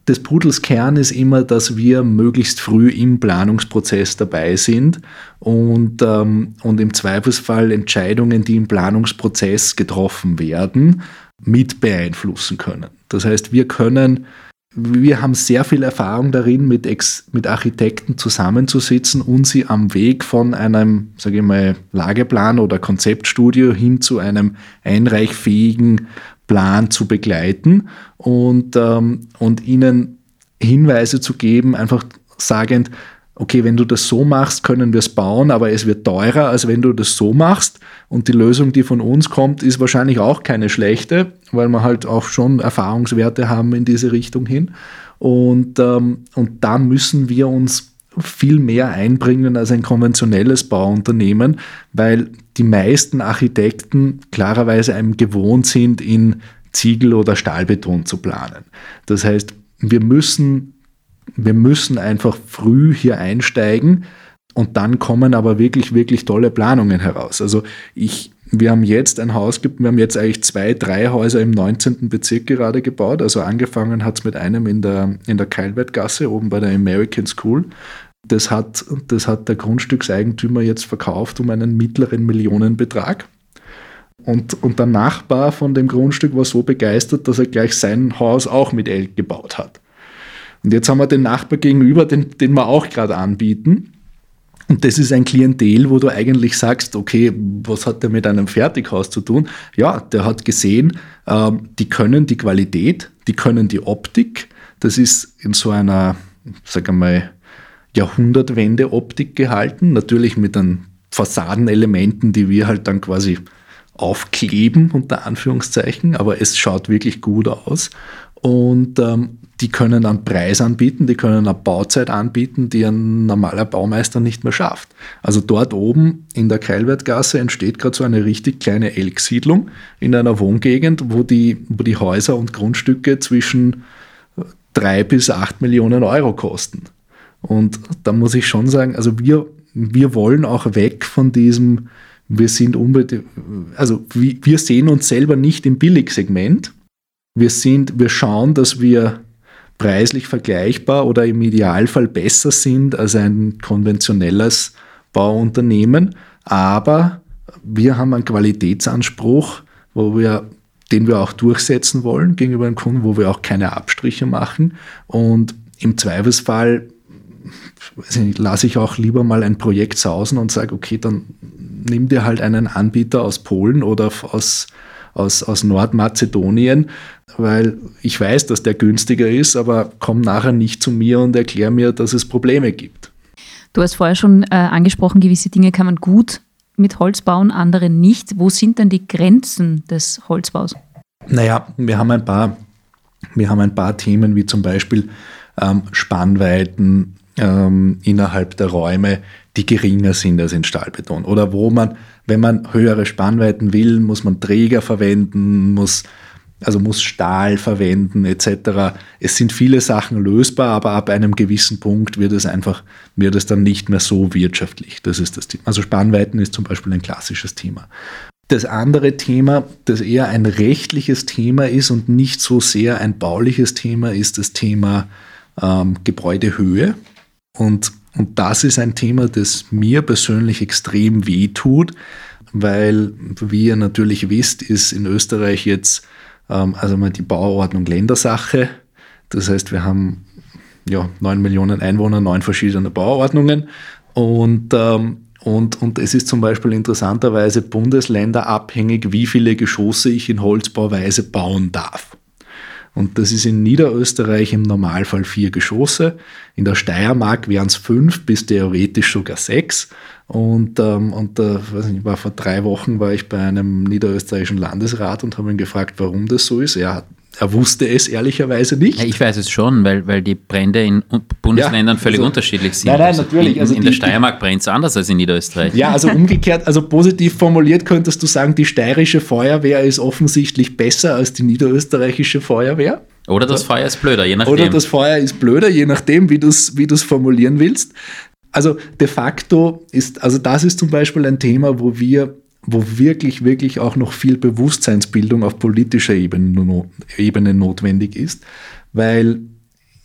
des Pudels Kern ist immer, dass wir möglichst früh im Planungsprozess dabei sind und, ähm, und im Zweifelsfall Entscheidungen, die im Planungsprozess getroffen werden, mit beeinflussen können. Das heißt, wir können, wir haben sehr viel Erfahrung darin, mit, Ex, mit Architekten zusammenzusitzen und sie am Weg von einem, sage ich mal, Lageplan oder Konzeptstudio hin zu einem einreichfähigen Plan zu begleiten und, ähm, und ihnen Hinweise zu geben, einfach sagend, okay, wenn du das so machst, können wir es bauen, aber es wird teurer, als wenn du das so machst. Und die Lösung, die von uns kommt, ist wahrscheinlich auch keine schlechte, weil wir halt auch schon Erfahrungswerte haben in diese Richtung hin. Und, ähm, und da müssen wir uns viel mehr einbringen als ein konventionelles Bauunternehmen, weil die meisten Architekten klarerweise einem gewohnt sind, in Ziegel oder Stahlbeton zu planen. Das heißt, wir müssen wir müssen einfach früh hier einsteigen und dann kommen aber wirklich, wirklich tolle Planungen heraus. Also ich, wir haben jetzt ein Haus, wir haben jetzt eigentlich zwei, drei Häuser im 19. Bezirk gerade gebaut. Also angefangen hat es mit einem in der, in der Keilwertgasse oben bei der American School. Das hat, das hat der Grundstückseigentümer jetzt verkauft um einen mittleren Millionenbetrag. Und, und der Nachbar von dem Grundstück war so begeistert, dass er gleich sein Haus auch mit Elk gebaut hat. Und jetzt haben wir den Nachbar gegenüber, den, den wir auch gerade anbieten. Und das ist ein Klientel, wo du eigentlich sagst, okay, was hat der mit einem Fertighaus zu tun? Ja, der hat gesehen, äh, die können die Qualität, die können die Optik. Das ist in so einer, sag mal, Jahrhundertwende-Optik gehalten, natürlich mit den Fassadenelementen, die wir halt dann quasi aufkleben, unter Anführungszeichen, aber es schaut wirklich gut aus. Und ähm, die können einen Preis anbieten, die können eine Bauzeit anbieten, die ein normaler Baumeister nicht mehr schafft. Also dort oben in der Keilwertgasse entsteht gerade so eine richtig kleine Elksiedlung in einer Wohngegend, wo die, wo die Häuser und Grundstücke zwischen drei bis acht Millionen Euro kosten. Und da muss ich schon sagen, also wir, wir wollen auch weg von diesem, wir sind unbedingt, also wir sehen uns selber nicht im Billigsegment. Wir sind, wir schauen, dass wir preislich vergleichbar oder im Idealfall besser sind als ein konventionelles Bauunternehmen. Aber wir haben einen Qualitätsanspruch, wo wir, den wir auch durchsetzen wollen gegenüber dem Kunden, wo wir auch keine Abstriche machen. Und im Zweifelsfall lasse ich auch lieber mal ein Projekt sausen und sage, okay, dann nimm dir halt einen Anbieter aus Polen oder aus, aus, aus Nordmazedonien, weil ich weiß, dass der günstiger ist, aber komm nachher nicht zu mir und erklär mir, dass es Probleme gibt. Du hast vorher schon äh, angesprochen, gewisse Dinge kann man gut mit Holz bauen, andere nicht. Wo sind denn die Grenzen des Holzbaus? Naja, wir haben ein paar, wir haben ein paar Themen wie zum Beispiel ähm, Spannweiten, ähm, innerhalb der Räume, die geringer sind als in Stahlbeton. Oder wo man, wenn man höhere Spannweiten will, muss man Träger verwenden, muss, also muss Stahl verwenden etc. Es sind viele Sachen lösbar, aber ab einem gewissen Punkt wird es einfach, wird es dann nicht mehr so wirtschaftlich. Das ist das Thema. Also Spannweiten ist zum Beispiel ein klassisches Thema. Das andere Thema, das eher ein rechtliches Thema ist und nicht so sehr ein bauliches Thema, ist das Thema ähm, Gebäudehöhe. Und, und das ist ein Thema, das mir persönlich extrem weh tut, weil, wie ihr natürlich wisst, ist in Österreich jetzt ähm, also mal die Bauordnung Ländersache. Das heißt, wir haben ja, 9 Millionen Einwohner, neun verschiedene Bauordnungen. Und, ähm, und, und es ist zum Beispiel interessanterweise bundesländerabhängig, wie viele Geschosse ich in Holzbauweise bauen darf. Und das ist in Niederösterreich im Normalfall vier Geschosse. In der Steiermark wären es fünf bis theoretisch sogar sechs. Und, ähm, und äh, nicht, war vor drei Wochen war ich bei einem niederösterreichischen Landesrat und habe ihn gefragt, warum das so ist. Er hat er wusste es ehrlicherweise nicht. Ja, ich weiß es schon, weil, weil die Brände in Bundesländern ja, völlig also, unterschiedlich sind. Nein, nein, natürlich. In, also in die, der Steiermark brennt es anders als in Niederösterreich. Ja, also umgekehrt, also positiv formuliert könntest du sagen, die steirische Feuerwehr ist offensichtlich besser als die niederösterreichische Feuerwehr. Oder das Feuer ist blöder, je nachdem. Oder das Feuer ist blöder, je nachdem, wie du es wie formulieren willst. Also de facto ist, also das ist zum Beispiel ein Thema, wo wir wo wirklich, wirklich auch noch viel Bewusstseinsbildung auf politischer Ebene, Ebene notwendig ist, weil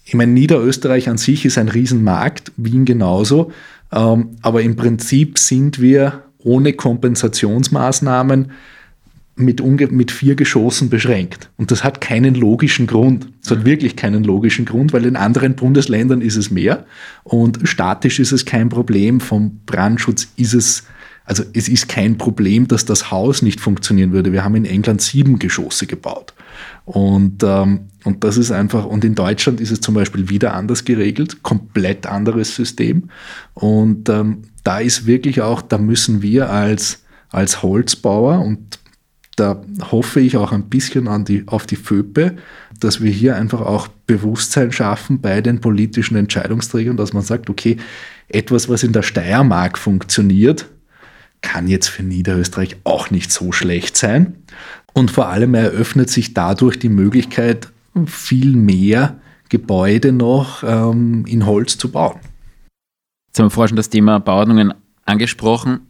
ich meine, Niederösterreich an sich ist ein Riesenmarkt, Wien genauso, ähm, aber im Prinzip sind wir ohne Kompensationsmaßnahmen mit, mit vier Geschossen beschränkt. Und das hat keinen logischen Grund. Es hat wirklich keinen logischen Grund, weil in anderen Bundesländern ist es mehr und statisch ist es kein Problem. Vom Brandschutz ist es also es ist kein Problem, dass das Haus nicht funktionieren würde. Wir haben in England sieben Geschosse gebaut. Und, ähm, und das ist einfach, und in Deutschland ist es zum Beispiel wieder anders geregelt, komplett anderes System. Und ähm, da ist wirklich auch, da müssen wir als, als Holzbauer und da hoffe ich auch ein bisschen an die, auf die FÖPE, dass wir hier einfach auch Bewusstsein schaffen bei den politischen Entscheidungsträgern, dass man sagt, okay, etwas, was in der Steiermark funktioniert, kann jetzt für Niederösterreich auch nicht so schlecht sein. Und vor allem eröffnet sich dadurch die Möglichkeit, viel mehr Gebäude noch ähm, in Holz zu bauen. Jetzt haben wir vorher schon das Thema Bauordnungen angesprochen.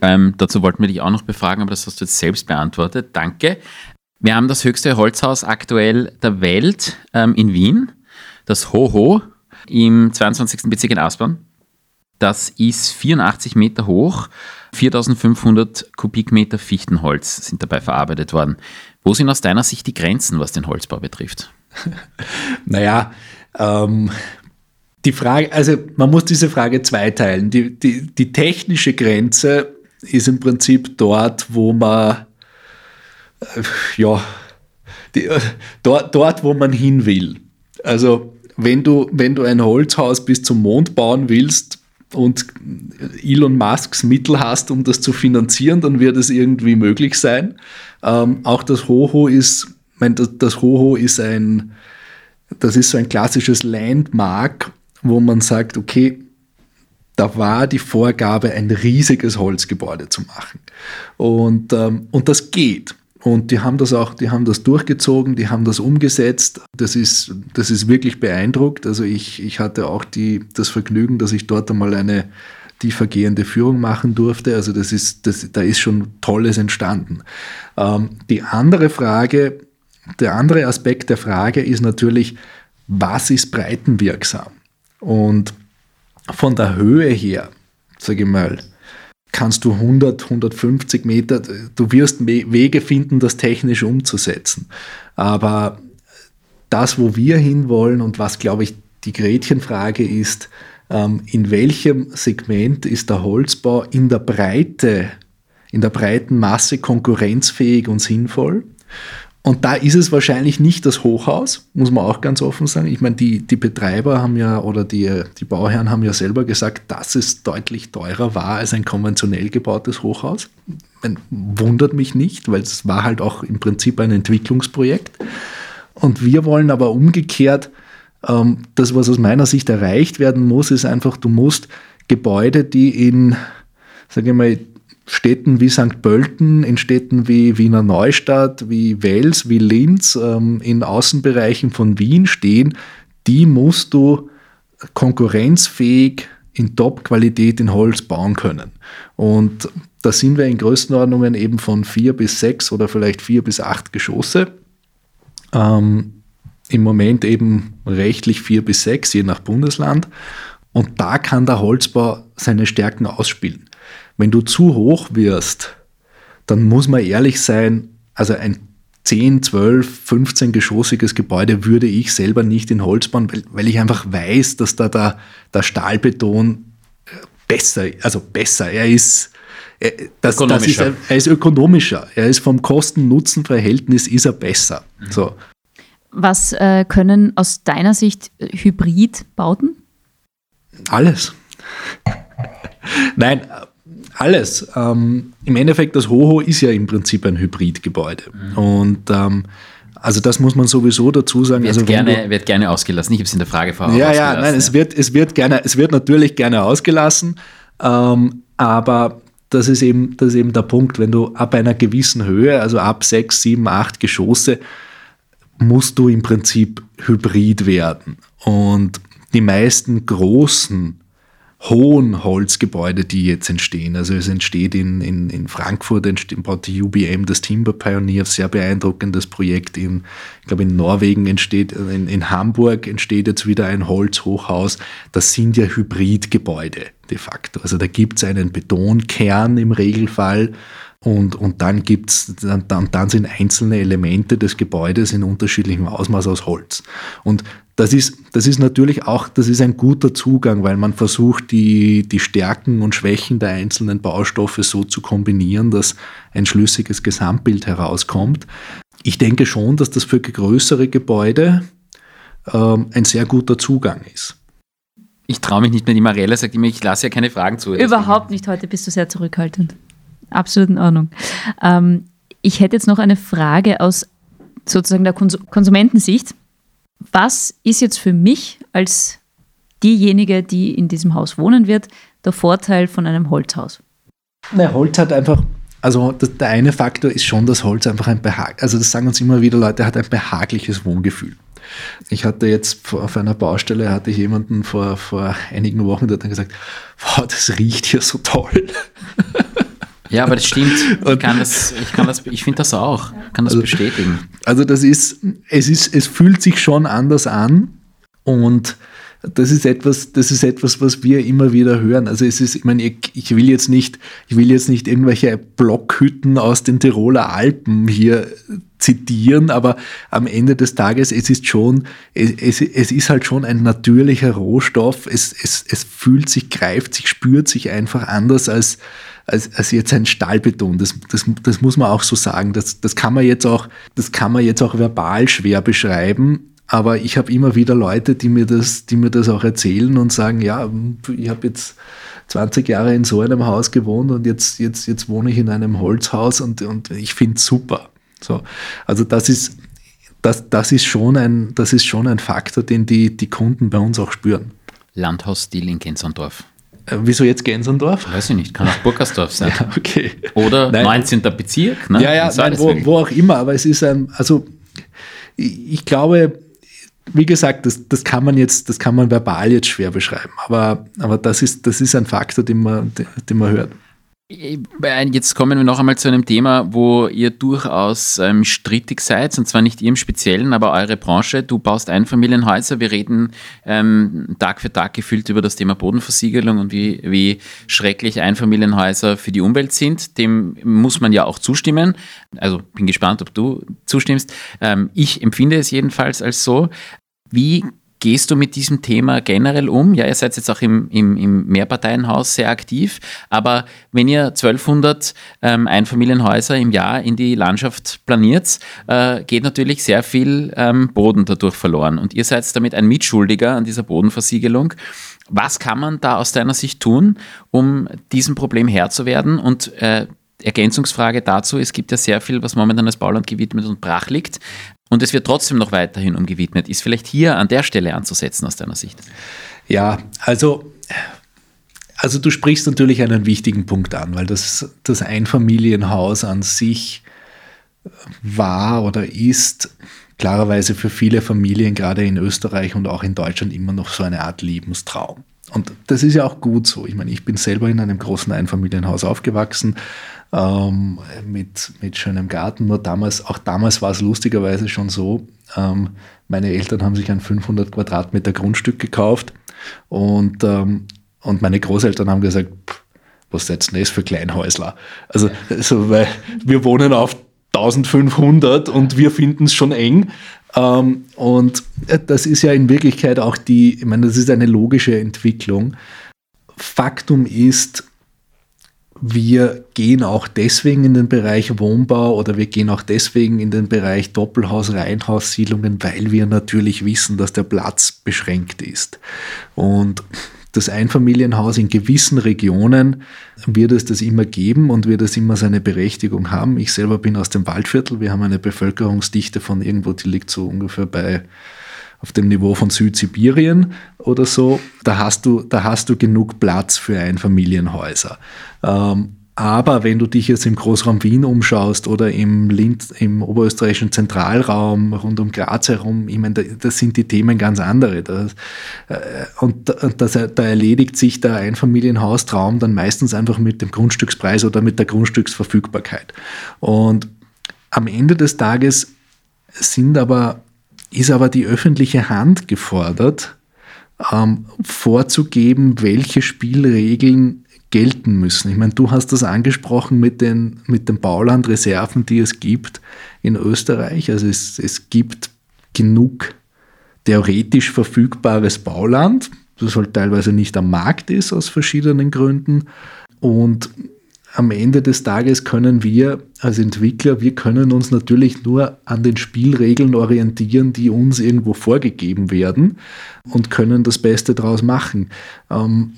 Ähm, dazu wollten wir dich auch noch befragen, aber das hast du jetzt selbst beantwortet. Danke. Wir haben das höchste Holzhaus aktuell der Welt ähm, in Wien, das Hoho im 22. Bezirk in Aspern. Das ist 84 Meter hoch, 4500 Kubikmeter Fichtenholz sind dabei verarbeitet worden. Wo sind aus deiner Sicht die Grenzen, was den Holzbau betrifft? naja, ähm, die Frage, also man muss diese Frage zweiteilen. Die, die, die technische Grenze ist im Prinzip dort, wo man, äh, ja, die, äh, dort, dort, wo man hin will. Also wenn du, wenn du ein Holzhaus bis zum Mond bauen willst und Elon Musks Mittel hast, um das zu finanzieren, dann wird es irgendwie möglich sein. Ähm, auch das Hoho ist, mein, das, das Hoho ist ein, das ist so ein klassisches Landmark, wo man sagt, okay, da war die Vorgabe, ein riesiges Holzgebäude zu machen. Und, ähm, und das geht. Und die haben das auch, die haben das durchgezogen, die haben das umgesetzt. Das ist, das ist wirklich beeindruckt. Also ich, ich hatte auch die, das Vergnügen, dass ich dort einmal eine tiefergehende Führung machen durfte. Also das ist, das, da ist schon Tolles entstanden. Ähm, die andere Frage, der andere Aspekt der Frage ist natürlich, was ist breitenwirksam? Und von der Höhe her, sage ich mal, kannst du 100, 150 Meter, du wirst Wege finden, das technisch umzusetzen. Aber das, wo wir hinwollen und was, glaube ich, die Gretchenfrage ist, ähm, in welchem Segment ist der Holzbau in der Breite, in der breiten Masse konkurrenzfähig und sinnvoll? Und da ist es wahrscheinlich nicht das Hochhaus, muss man auch ganz offen sagen. Ich meine, die, die Betreiber haben ja oder die, die Bauherren haben ja selber gesagt, dass es deutlich teurer war als ein konventionell gebautes Hochhaus. Man wundert mich nicht, weil es war halt auch im Prinzip ein Entwicklungsprojekt. Und wir wollen aber umgekehrt, ähm, das, was aus meiner Sicht erreicht werden muss, ist einfach, du musst Gebäude, die in, sage ich mal, Städten wie St. Pölten, in Städten wie Wiener Neustadt, wie Wels, wie Linz, ähm, in Außenbereichen von Wien stehen, die musst du konkurrenzfähig in Top-Qualität in Holz bauen können. Und da sind wir in Größenordnungen eben von vier bis sechs oder vielleicht vier bis acht Geschosse. Ähm, Im Moment eben rechtlich vier bis sechs, je nach Bundesland. Und da kann der Holzbau seine Stärken ausspielen. Wenn du zu hoch wirst, dann muss man ehrlich sein, also ein 10, 12, 15 geschossiges Gebäude würde ich selber nicht in Holz bauen, weil, weil ich einfach weiß, dass da der, der Stahlbeton äh, besser, also besser, er ist, er, das, das ist, er ist ökonomischer, er ist vom Kosten-Nutzen-Verhältnis ist er besser. Mhm. So. Was äh, können aus deiner Sicht Hybridbauten? Alles. Nein, alles. Ähm, Im Endeffekt, das Hoho ist ja im Prinzip ein Hybridgebäude. Mhm. Und ähm, also das muss man sowieso dazu sagen. Wird, also gerne, du, wird gerne ausgelassen. Ich habe es in der Frage vorher Ja, ja, nein, ja. es wird, es wird gerne, es wird natürlich gerne ausgelassen. Ähm, aber das ist, eben, das ist eben der Punkt, wenn du ab einer gewissen Höhe, also ab sechs, sieben, acht Geschosse, musst du im Prinzip hybrid werden. Und die meisten großen hohen Holzgebäude, die jetzt entstehen. Also es entsteht in, in, in Frankfurt, baut die UBM das Timber Pioneer, sehr beeindruckendes Projekt. In, ich glaube in Norwegen entsteht, in, in Hamburg entsteht jetzt wieder ein Holzhochhaus. Das sind ja Hybridgebäude de facto. Also da gibt es einen Betonkern im Regelfall und, und dann gibt's, dann, dann sind einzelne Elemente des Gebäudes in unterschiedlichem Ausmaß aus Holz. Und das ist, das ist natürlich auch, das ist ein guter Zugang, weil man versucht, die, die Stärken und Schwächen der einzelnen Baustoffe so zu kombinieren, dass ein schlüssiges Gesamtbild herauskommt. Ich denke schon, dass das für größere Gebäude ähm, ein sehr guter Zugang ist. Ich traue mich nicht mehr, die Mariella sagt immer, ich lasse ja keine Fragen zu. Überhaupt nicht, heute bist du sehr zurückhaltend. Absolut in Ordnung. Ähm, ich hätte jetzt noch eine Frage aus sozusagen der Konsumentensicht was ist jetzt für mich als diejenige, die in diesem Haus wohnen wird, der Vorteil von einem Holzhaus? Na, Holz hat einfach, also der eine Faktor ist schon, dass Holz einfach ein behag, also das sagen uns immer wieder Leute, hat ein behagliches Wohngefühl. Ich hatte jetzt auf einer Baustelle, hatte ich jemanden vor, vor einigen Wochen, der hat dann gesagt, wow, das riecht hier so toll. Ja, aber das stimmt. Ich kann das, ich kann das, ich finde das auch. Ich kann das also, bestätigen. Also das ist, es ist, es fühlt sich schon anders an und das ist etwas, das ist etwas, was wir immer wieder hören. Also es ist, ich meine, ich, will jetzt nicht, ich will jetzt nicht irgendwelche Blockhütten aus den Tiroler Alpen hier zitieren, aber am Ende des Tages, es ist schon, es, es, es ist halt schon ein natürlicher Rohstoff. Es, es, es fühlt sich, greift sich, spürt sich einfach anders als, als, als jetzt ein Stahlbeton. Das, das, das muss man auch so sagen. Das, das kann man jetzt auch, das kann man jetzt auch verbal schwer beschreiben. Aber ich habe immer wieder Leute, die mir das, die mir das auch erzählen und sagen, ja, ich habe jetzt 20 Jahre in so einem Haus gewohnt und jetzt, jetzt, jetzt wohne ich in einem Holzhaus und, und ich finde es super. So, also das ist, das, das, ist schon ein, das ist schon ein Faktor, den die, die Kunden bei uns auch spüren. Landhausstil in Gensandorf. Äh, wieso jetzt Gensandorf? Weiß ich nicht, kann auch Burgersdorf sein. ja, okay. Oder nein. 19. Bezirk. Ne? Ja, ja, nein, wo, wo, auch immer, aber es ist ein, also ich glaube, wie gesagt, das, das kann man jetzt, das kann man verbal jetzt schwer beschreiben, aber, aber das, ist, das ist ein Faktor, den man, den man hört. Jetzt kommen wir noch einmal zu einem Thema, wo ihr durchaus ähm, strittig seid, und zwar nicht ihr im Speziellen, aber eure Branche. Du baust Einfamilienhäuser. Wir reden ähm, Tag für Tag gefühlt über das Thema Bodenversiegelung und wie, wie schrecklich Einfamilienhäuser für die Umwelt sind. Dem muss man ja auch zustimmen. Also bin gespannt, ob du zustimmst. Ähm, ich empfinde es jedenfalls als so. Wie gehst du mit diesem Thema generell um? Ja, ihr seid jetzt auch im, im, im Mehrparteienhaus sehr aktiv, aber wenn ihr 1200 ähm, Einfamilienhäuser im Jahr in die Landschaft planiert, äh, geht natürlich sehr viel ähm, Boden dadurch verloren und ihr seid damit ein Mitschuldiger an dieser Bodenversiegelung. Was kann man da aus deiner Sicht tun, um diesem Problem Herr zu werden und äh, Ergänzungsfrage dazu, es gibt ja sehr viel, was momentan als Bauland gewidmet und brach liegt und es wird trotzdem noch weiterhin umgewidmet. Ist vielleicht hier an der Stelle anzusetzen aus deiner Sicht? Ja, also, also du sprichst natürlich einen wichtigen Punkt an, weil das, das Einfamilienhaus an sich war oder ist klarerweise für viele Familien, gerade in Österreich und auch in Deutschland, immer noch so eine Art Lebenstraum. Und das ist ja auch gut so. Ich meine, ich bin selber in einem großen Einfamilienhaus aufgewachsen, ähm, mit, mit schönem Garten. Nur damals, auch damals war es lustigerweise schon so, ähm, meine Eltern haben sich ein 500 Quadratmeter Grundstück gekauft und, ähm, und meine Großeltern haben gesagt, was seid ihr das für Kleinhäusler? Also, also weil wir wohnen auf 1500 und wir finden es schon eng. Ähm, und das ist ja in Wirklichkeit auch die, ich meine, das ist eine logische Entwicklung. Faktum ist, wir gehen auch deswegen in den Bereich Wohnbau oder wir gehen auch deswegen in den Bereich Doppelhaus, Reihenhaussiedlungen, weil wir natürlich wissen, dass der Platz beschränkt ist. Und das Einfamilienhaus in gewissen Regionen wird es das immer geben und wird es immer seine Berechtigung haben. Ich selber bin aus dem Waldviertel. Wir haben eine Bevölkerungsdichte von irgendwo, die liegt so ungefähr bei auf dem Niveau von Südsibirien oder so, da hast du, da hast du genug Platz für Einfamilienhäuser. Ähm, aber wenn du dich jetzt im Großraum Wien umschaust oder im, Lind, im oberösterreichischen Zentralraum rund um Graz herum, ich meine, das sind die Themen ganz andere. Das, äh, und das, da erledigt sich der Einfamilienhaustraum dann meistens einfach mit dem Grundstückspreis oder mit der Grundstücksverfügbarkeit. Und am Ende des Tages sind aber ist aber die öffentliche Hand gefordert, ähm, vorzugeben, welche Spielregeln gelten müssen. Ich meine, du hast das angesprochen mit den, mit den Baulandreserven, die es gibt in Österreich. Also es, es gibt genug theoretisch verfügbares Bauland, das halt teilweise nicht am Markt ist aus verschiedenen Gründen. Und am Ende des Tages können wir als Entwickler, wir können uns natürlich nur an den Spielregeln orientieren, die uns irgendwo vorgegeben werden und können das Beste daraus machen. Ähm,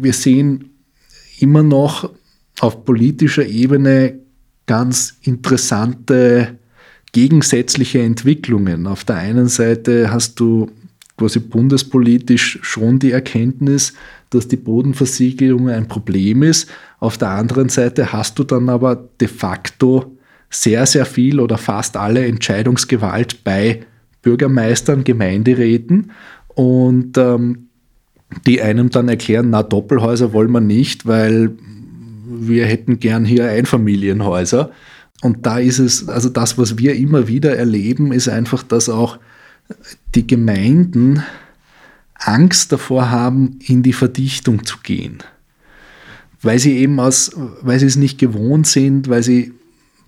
wir sehen immer noch auf politischer Ebene ganz interessante gegensätzliche Entwicklungen. Auf der einen Seite hast du quasi bundespolitisch schon die Erkenntnis, dass die Bodenversiegelung ein Problem ist. Auf der anderen Seite hast du dann aber de facto sehr, sehr viel oder fast alle Entscheidungsgewalt bei Bürgermeistern, Gemeinderäten und ähm, die einem dann erklären, na Doppelhäuser wollen wir nicht, weil wir hätten gern hier Einfamilienhäuser. Und da ist es, also das, was wir immer wieder erleben, ist einfach, dass auch die Gemeinden Angst davor haben, in die Verdichtung zu gehen. Weil sie eben aus, weil sie es nicht gewohnt sind, weil sie,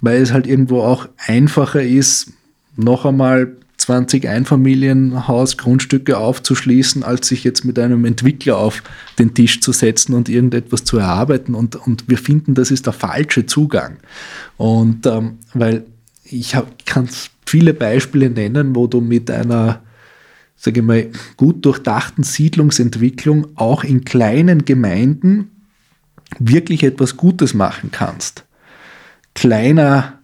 weil es halt irgendwo auch einfacher ist, noch einmal 20 Einfamilienhausgrundstücke aufzuschließen, als sich jetzt mit einem Entwickler auf den Tisch zu setzen und irgendetwas zu erarbeiten. Und, und wir finden, das ist der falsche Zugang. Und ähm, weil ich kann viele Beispiele nennen, wo du mit einer sage ich mal, gut durchdachten Siedlungsentwicklung auch in kleinen Gemeinden wirklich etwas Gutes machen kannst. Kleiner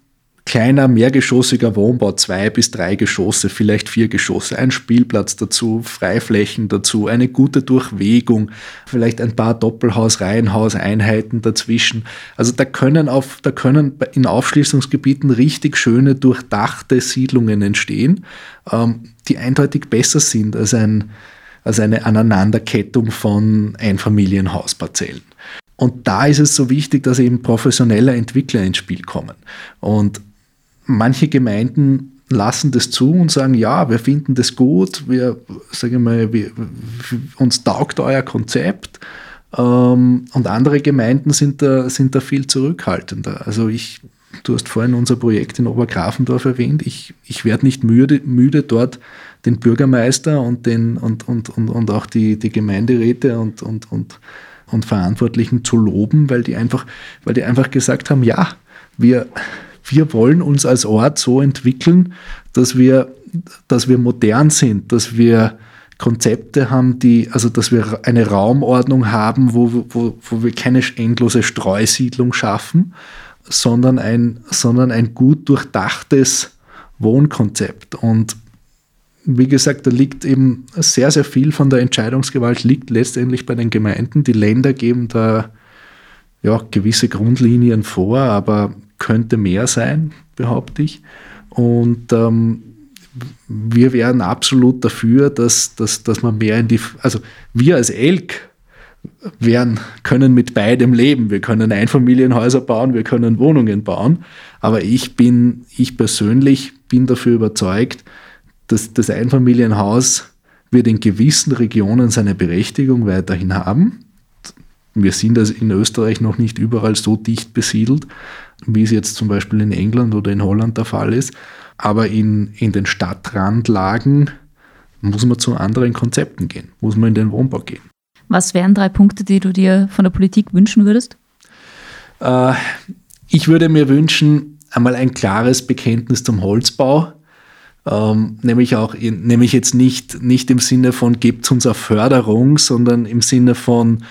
kleiner, mehrgeschossiger Wohnbau, zwei bis drei Geschosse, vielleicht vier Geschosse, ein Spielplatz dazu, Freiflächen dazu, eine gute Durchwegung, vielleicht ein paar Doppelhaus, Reihenhauseinheiten dazwischen. Also da können auf, da können in Aufschließungsgebieten richtig schöne, durchdachte Siedlungen entstehen, ähm, die eindeutig besser sind als ein, als eine Aneinanderkettung von Einfamilienhausparzellen. Und da ist es so wichtig, dass eben professionelle Entwickler ins Spiel kommen. Und manche Gemeinden lassen das zu und sagen, ja, wir finden das gut, wir, sagen mal, wir, uns taugt euer Konzept. Ähm, und andere Gemeinden sind da, sind da viel zurückhaltender. Also ich, du hast vorhin unser Projekt in Obergrafendorf erwähnt. Ich, ich werde nicht müde, müde dort den Bürgermeister und, den, und, und, und, und auch die, die Gemeinderäte und, und, und, und Verantwortlichen zu loben, weil die einfach, weil die einfach gesagt haben, ja, wir, wir wollen uns als Ort so entwickeln, dass wir, dass wir modern sind, dass wir Konzepte haben, die, also dass wir eine Raumordnung haben, wo, wo, wo wir keine endlose Streusiedlung schaffen, sondern ein, sondern ein gut durchdachtes Wohnkonzept. Und wie gesagt, da liegt eben sehr, sehr viel von der Entscheidungsgewalt liegt letztendlich bei den Gemeinden. Die Länder geben da ja, gewisse Grundlinien vor, aber könnte mehr sein, behaupte ich. Und ähm, wir wären absolut dafür, dass, dass, dass man mehr in die, also wir als Elk wären, können mit beidem leben. Wir können Einfamilienhäuser bauen, wir können Wohnungen bauen. Aber ich bin, ich persönlich bin dafür überzeugt, dass das Einfamilienhaus wird in gewissen Regionen seine Berechtigung weiterhin haben. Wir sind also in Österreich noch nicht überall so dicht besiedelt, wie es jetzt zum Beispiel in England oder in Holland der Fall ist. Aber in, in den Stadtrandlagen muss man zu anderen Konzepten gehen, muss man in den Wohnbau gehen. Was wären drei Punkte, die du dir von der Politik wünschen würdest? Äh, ich würde mir wünschen, einmal ein klares Bekenntnis zum Holzbau, ähm, nämlich auch in, nämlich jetzt nicht, nicht im Sinne von gebt uns eine Förderung, sondern im Sinne von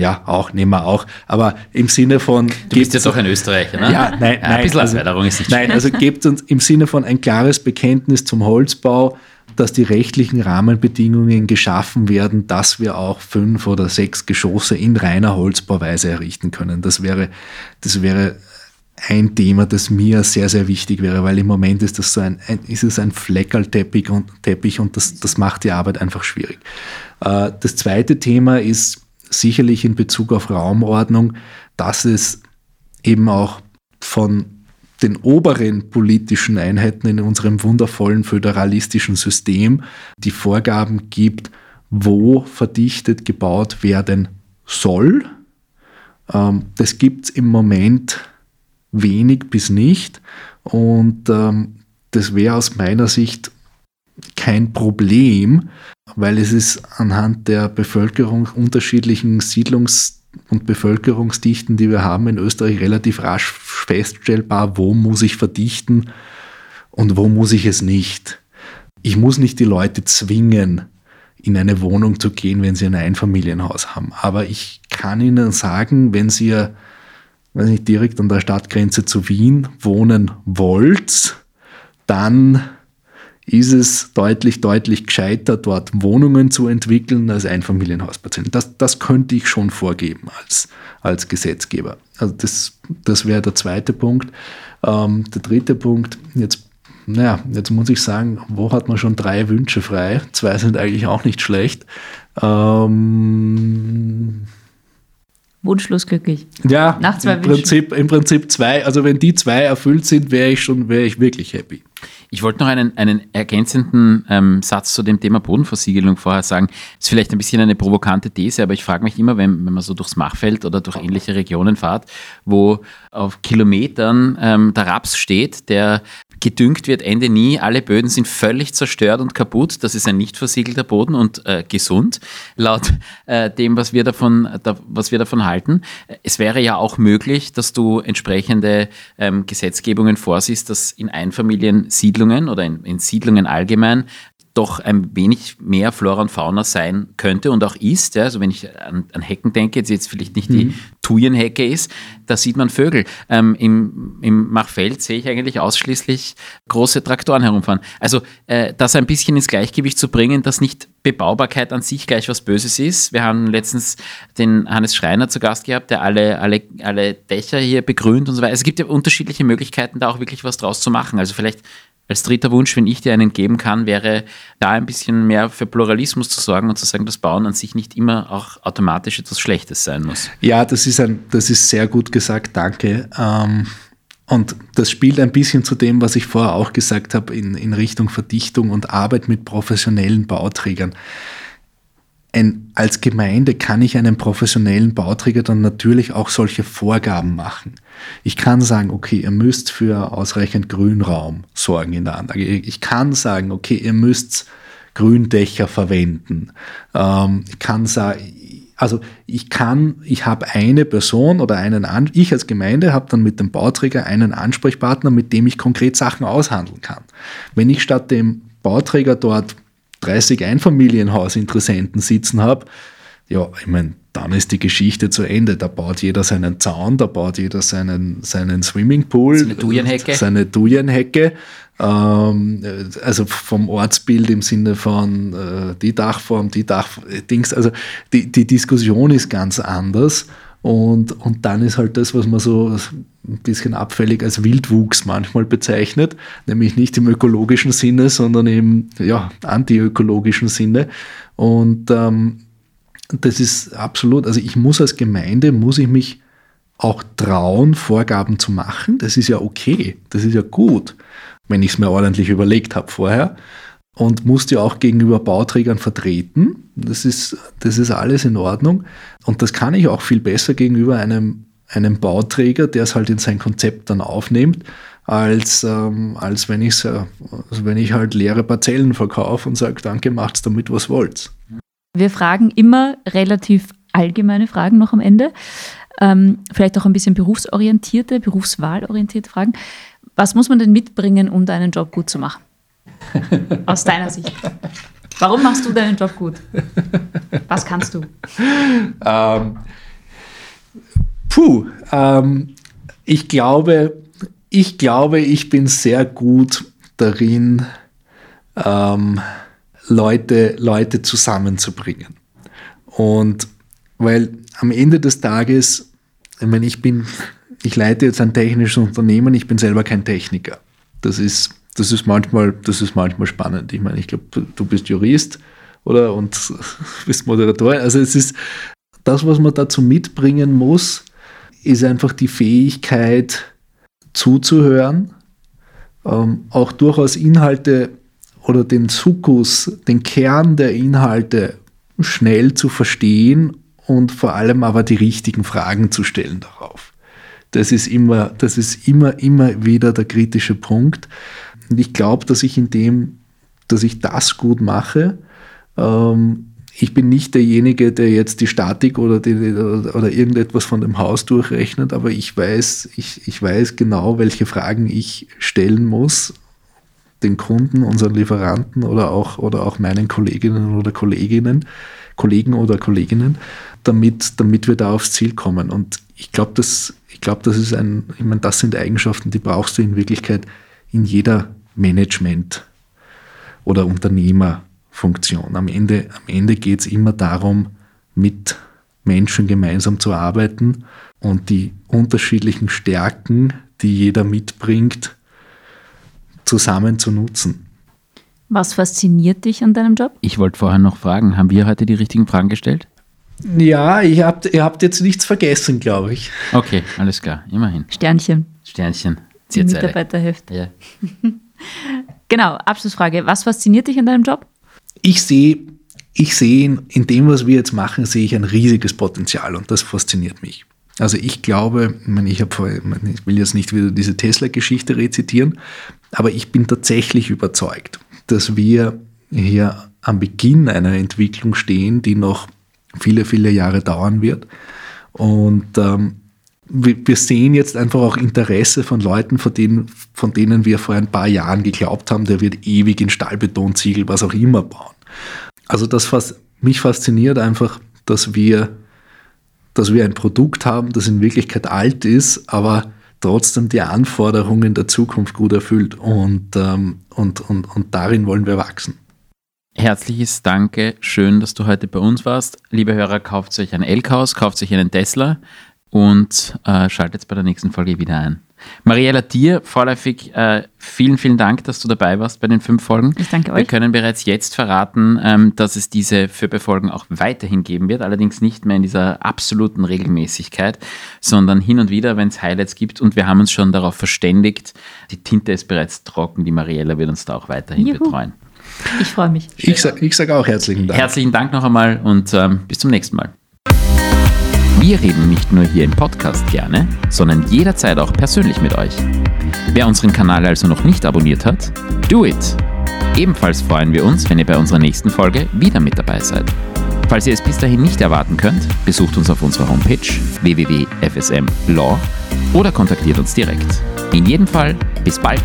ja, auch, nehmen wir auch. Aber im Sinne von. Du bist jetzt auch ein Österreicher, ne? Ja, nein, ja, ein bisschen also, ist nicht Nein, also gebt uns im Sinne von ein klares Bekenntnis zum Holzbau, dass die rechtlichen Rahmenbedingungen geschaffen werden, dass wir auch fünf oder sechs Geschosse in reiner Holzbauweise errichten können. Das wäre, das wäre ein Thema, das mir sehr, sehr wichtig wäre, weil im Moment ist das so ein, ein ist es ein Fleckerlteppich und, Teppich und das, das macht die Arbeit einfach schwierig. Äh, das zweite Thema ist sicherlich in Bezug auf Raumordnung, dass es eben auch von den oberen politischen Einheiten in unserem wundervollen föderalistischen System die Vorgaben gibt, wo verdichtet gebaut werden soll. Ähm, das gibt es im Moment wenig bis nicht und ähm, das wäre aus meiner Sicht kein Problem, weil es ist anhand der Bevölkerung unterschiedlichen Siedlungs- und Bevölkerungsdichten, die wir haben in Österreich, relativ rasch feststellbar, wo muss ich verdichten und wo muss ich es nicht. Ich muss nicht die Leute zwingen, in eine Wohnung zu gehen, wenn sie ein Einfamilienhaus haben. Aber ich kann ihnen sagen, wenn sie weiß nicht, direkt an der Stadtgrenze zu Wien wohnen wollt, dann ist es deutlich, deutlich gescheiter, dort Wohnungen zu entwickeln als Einfamilienhauspatienten. Das, das könnte ich schon vorgeben als, als Gesetzgeber. Also das, das wäre der zweite Punkt. Ähm, der dritte Punkt, jetzt, naja, jetzt muss ich sagen, wo hat man schon drei Wünsche frei? Zwei sind eigentlich auch nicht schlecht. Ähm, wunschlos glücklich. Ja, Nach zwei im, Prinzip, im Prinzip zwei. Also wenn die zwei erfüllt sind, wäre ich schon, wäre ich wirklich happy. Ich wollte noch einen, einen ergänzenden ähm, Satz zu dem Thema Bodenversiegelung vorher sagen. Ist vielleicht ein bisschen eine provokante These, aber ich frage mich immer, wenn, wenn man so durchs Machfeld oder durch ähnliche Regionen fährt, wo auf Kilometern ähm, der Raps steht, der gedüngt wird Ende nie. Alle Böden sind völlig zerstört und kaputt. Das ist ein nicht versiegelter Boden und äh, gesund, laut äh, dem, was wir, davon, da, was wir davon halten. Es wäre ja auch möglich, dass du entsprechende ähm, Gesetzgebungen vorsiehst, dass in Einfamiliensiedlungen oder in, in Siedlungen allgemein doch ein wenig mehr Flora und Fauna sein könnte und auch ist. Ja, also wenn ich an, an Hecken denke, jetzt, jetzt vielleicht nicht die mhm. Thujenhecke ist, da sieht man Vögel. Ähm, Im im Machfeld sehe ich eigentlich ausschließlich große Traktoren herumfahren. Also äh, das ein bisschen ins Gleichgewicht zu bringen, dass nicht Bebaubarkeit an sich gleich was Böses ist. Wir haben letztens den Hannes Schreiner zu Gast gehabt, der alle, alle, alle Dächer hier begrünt und so weiter. Also es gibt ja unterschiedliche Möglichkeiten, da auch wirklich was draus zu machen. Also vielleicht als dritter Wunsch, wenn ich dir einen geben kann, wäre da ein bisschen mehr für Pluralismus zu sorgen und zu sagen, dass Bauen an sich nicht immer auch automatisch etwas Schlechtes sein muss. Ja, das ist, ein, das ist sehr gut gesagt, danke. Ähm, und das spielt ein bisschen zu dem, was ich vorher auch gesagt habe, in, in Richtung Verdichtung und Arbeit mit professionellen Bauträgern ein, als Gemeinde kann ich einem professionellen Bauträger dann natürlich auch solche Vorgaben machen. Ich kann sagen, okay, ihr müsst für ausreichend Grünraum sorgen in der Anlage. Ich kann sagen, okay, ihr müsst Gründächer verwenden. Ähm, ich kann sagen, also ich kann, ich habe eine Person oder einen, ich als Gemeinde habe dann mit dem Bauträger einen Ansprechpartner, mit dem ich konkret Sachen aushandeln kann. Wenn ich statt dem Bauträger dort 30 Einfamilienhausinteressenten sitzen habe, ja, ich meine, dann ist die Geschichte zu Ende. Da baut jeder seinen Zaun, da baut jeder seinen, seinen Swimmingpool, seine Dujenhecke. Seine Dujenhecke. Ähm, also vom Ortsbild im Sinne von äh, die Dachform, die Dachdings. Also die, die Diskussion ist ganz anders. Und, und dann ist halt das, was man so ein bisschen abfällig als Wildwuchs manchmal bezeichnet, nämlich nicht im ökologischen Sinne, sondern im ja, antiökologischen Sinne. Und ähm, das ist absolut, also ich muss als Gemeinde, muss ich mich auch trauen, Vorgaben zu machen. Das ist ja okay, das ist ja gut, wenn ich es mir ordentlich überlegt habe vorher und musst ja auch gegenüber Bauträgern vertreten. Das ist, das ist alles in Ordnung. Und das kann ich auch viel besser gegenüber einem, einem Bauträger, der es halt in sein Konzept dann aufnimmt, als, ähm, als wenn, ich's, also wenn ich halt leere Parzellen verkaufe und sage, danke, macht's damit, was wollt. Wir fragen immer relativ allgemeine Fragen noch am Ende. Ähm, vielleicht auch ein bisschen berufsorientierte, berufswahlorientierte Fragen. Was muss man denn mitbringen, um deinen Job gut zu machen? Aus deiner Sicht. Warum machst du deinen Job gut? Was kannst du? Ähm, puh, ähm, ich glaube, ich glaube, ich bin sehr gut darin, ähm, Leute, Leute zusammenzubringen. Und weil am Ende des Tages, ich meine, ich bin, ich leite jetzt ein technisches Unternehmen, ich bin selber kein Techniker. Das ist das ist manchmal, das ist manchmal spannend. Ich meine, ich glaube, du bist Jurist oder und bist Moderator. Also es ist das, was man dazu mitbringen muss, ist einfach die Fähigkeit zuzuhören, ähm, auch durchaus Inhalte oder den Sukkus, den Kern der Inhalte schnell zu verstehen und vor allem aber die richtigen Fragen zu stellen darauf. Das ist immer, das ist immer, immer wieder der kritische Punkt. Und ich glaube, dass ich in dem, dass ich das gut mache, ähm, ich bin nicht derjenige, der jetzt die Statik oder, die, oder, irgendetwas von dem Haus durchrechnet, aber ich weiß, ich, ich weiß genau, welche Fragen ich stellen muss, den Kunden, unseren Lieferanten oder auch, oder auch meinen Kolleginnen oder Kolleginnen, Kollegen oder Kolleginnen, damit, damit wir da aufs Ziel kommen. Und ich glaube, das, ich glaube, das ist ein, ich meine, das sind Eigenschaften, die brauchst du in Wirklichkeit in jeder Management- oder Unternehmerfunktion. Am Ende, am Ende geht es immer darum, mit Menschen gemeinsam zu arbeiten und die unterschiedlichen Stärken, die jeder mitbringt, zusammen zu nutzen. Was fasziniert dich an deinem Job? Ich wollte vorher noch fragen, haben wir heute die richtigen Fragen gestellt? Ja, ich habt, ihr habt jetzt nichts vergessen, glaube ich. Okay, alles klar, immerhin. Sternchen. Sternchen, Zierzeile. Mitarbeiterheft. Ja. Genau, Abschlussfrage. Was fasziniert dich an deinem Job? Ich sehe, ich sehe in, in dem, was wir jetzt machen, sehe ich ein riesiges Potenzial und das fasziniert mich. Also ich glaube, ich, meine, ich, meine, ich will jetzt nicht wieder diese Tesla-Geschichte rezitieren, aber ich bin tatsächlich überzeugt, dass wir hier am Beginn einer Entwicklung stehen, die noch viele, viele Jahre dauern wird. Und ähm, wir, sehen jetzt einfach auch Interesse von Leuten, von denen, von denen wir vor ein paar Jahren geglaubt haben, der wird ewig in Stahlbeton, Ziegel, was auch immer bauen. Also das, was mich fasziniert einfach, dass wir, dass wir ein Produkt haben, das in Wirklichkeit alt ist, aber trotzdem die Anforderungen der Zukunft gut erfüllt. Und, ähm, und, und, und darin wollen wir wachsen. Herzliches Danke, schön, dass du heute bei uns warst. Liebe Hörer, kauft euch ein Elkhaus, kauft euch einen Tesla und äh, schaltet bei der nächsten Folge wieder ein. Mariella, dir vorläufig äh, vielen, vielen Dank, dass du dabei warst bei den fünf Folgen. Ich danke Wir euch. können bereits jetzt verraten, ähm, dass es diese Föbe-Folgen auch weiterhin geben wird, allerdings nicht mehr in dieser absoluten Regelmäßigkeit, sondern hin und wieder, wenn es Highlights gibt. Und wir haben uns schon darauf verständigt, die Tinte ist bereits trocken, die Mariella wird uns da auch weiterhin Juhu. betreuen. Ich freue mich. Ich sage sag auch herzlichen Dank. Herzlichen Dank noch einmal und ähm, bis zum nächsten Mal. Wir reden nicht nur hier im Podcast gerne, sondern jederzeit auch persönlich mit euch. Wer unseren Kanal also noch nicht abonniert hat, do it! Ebenfalls freuen wir uns, wenn ihr bei unserer nächsten Folge wieder mit dabei seid. Falls ihr es bis dahin nicht erwarten könnt, besucht uns auf unserer Homepage www.fsmlaw oder kontaktiert uns direkt. In jedem Fall, bis bald!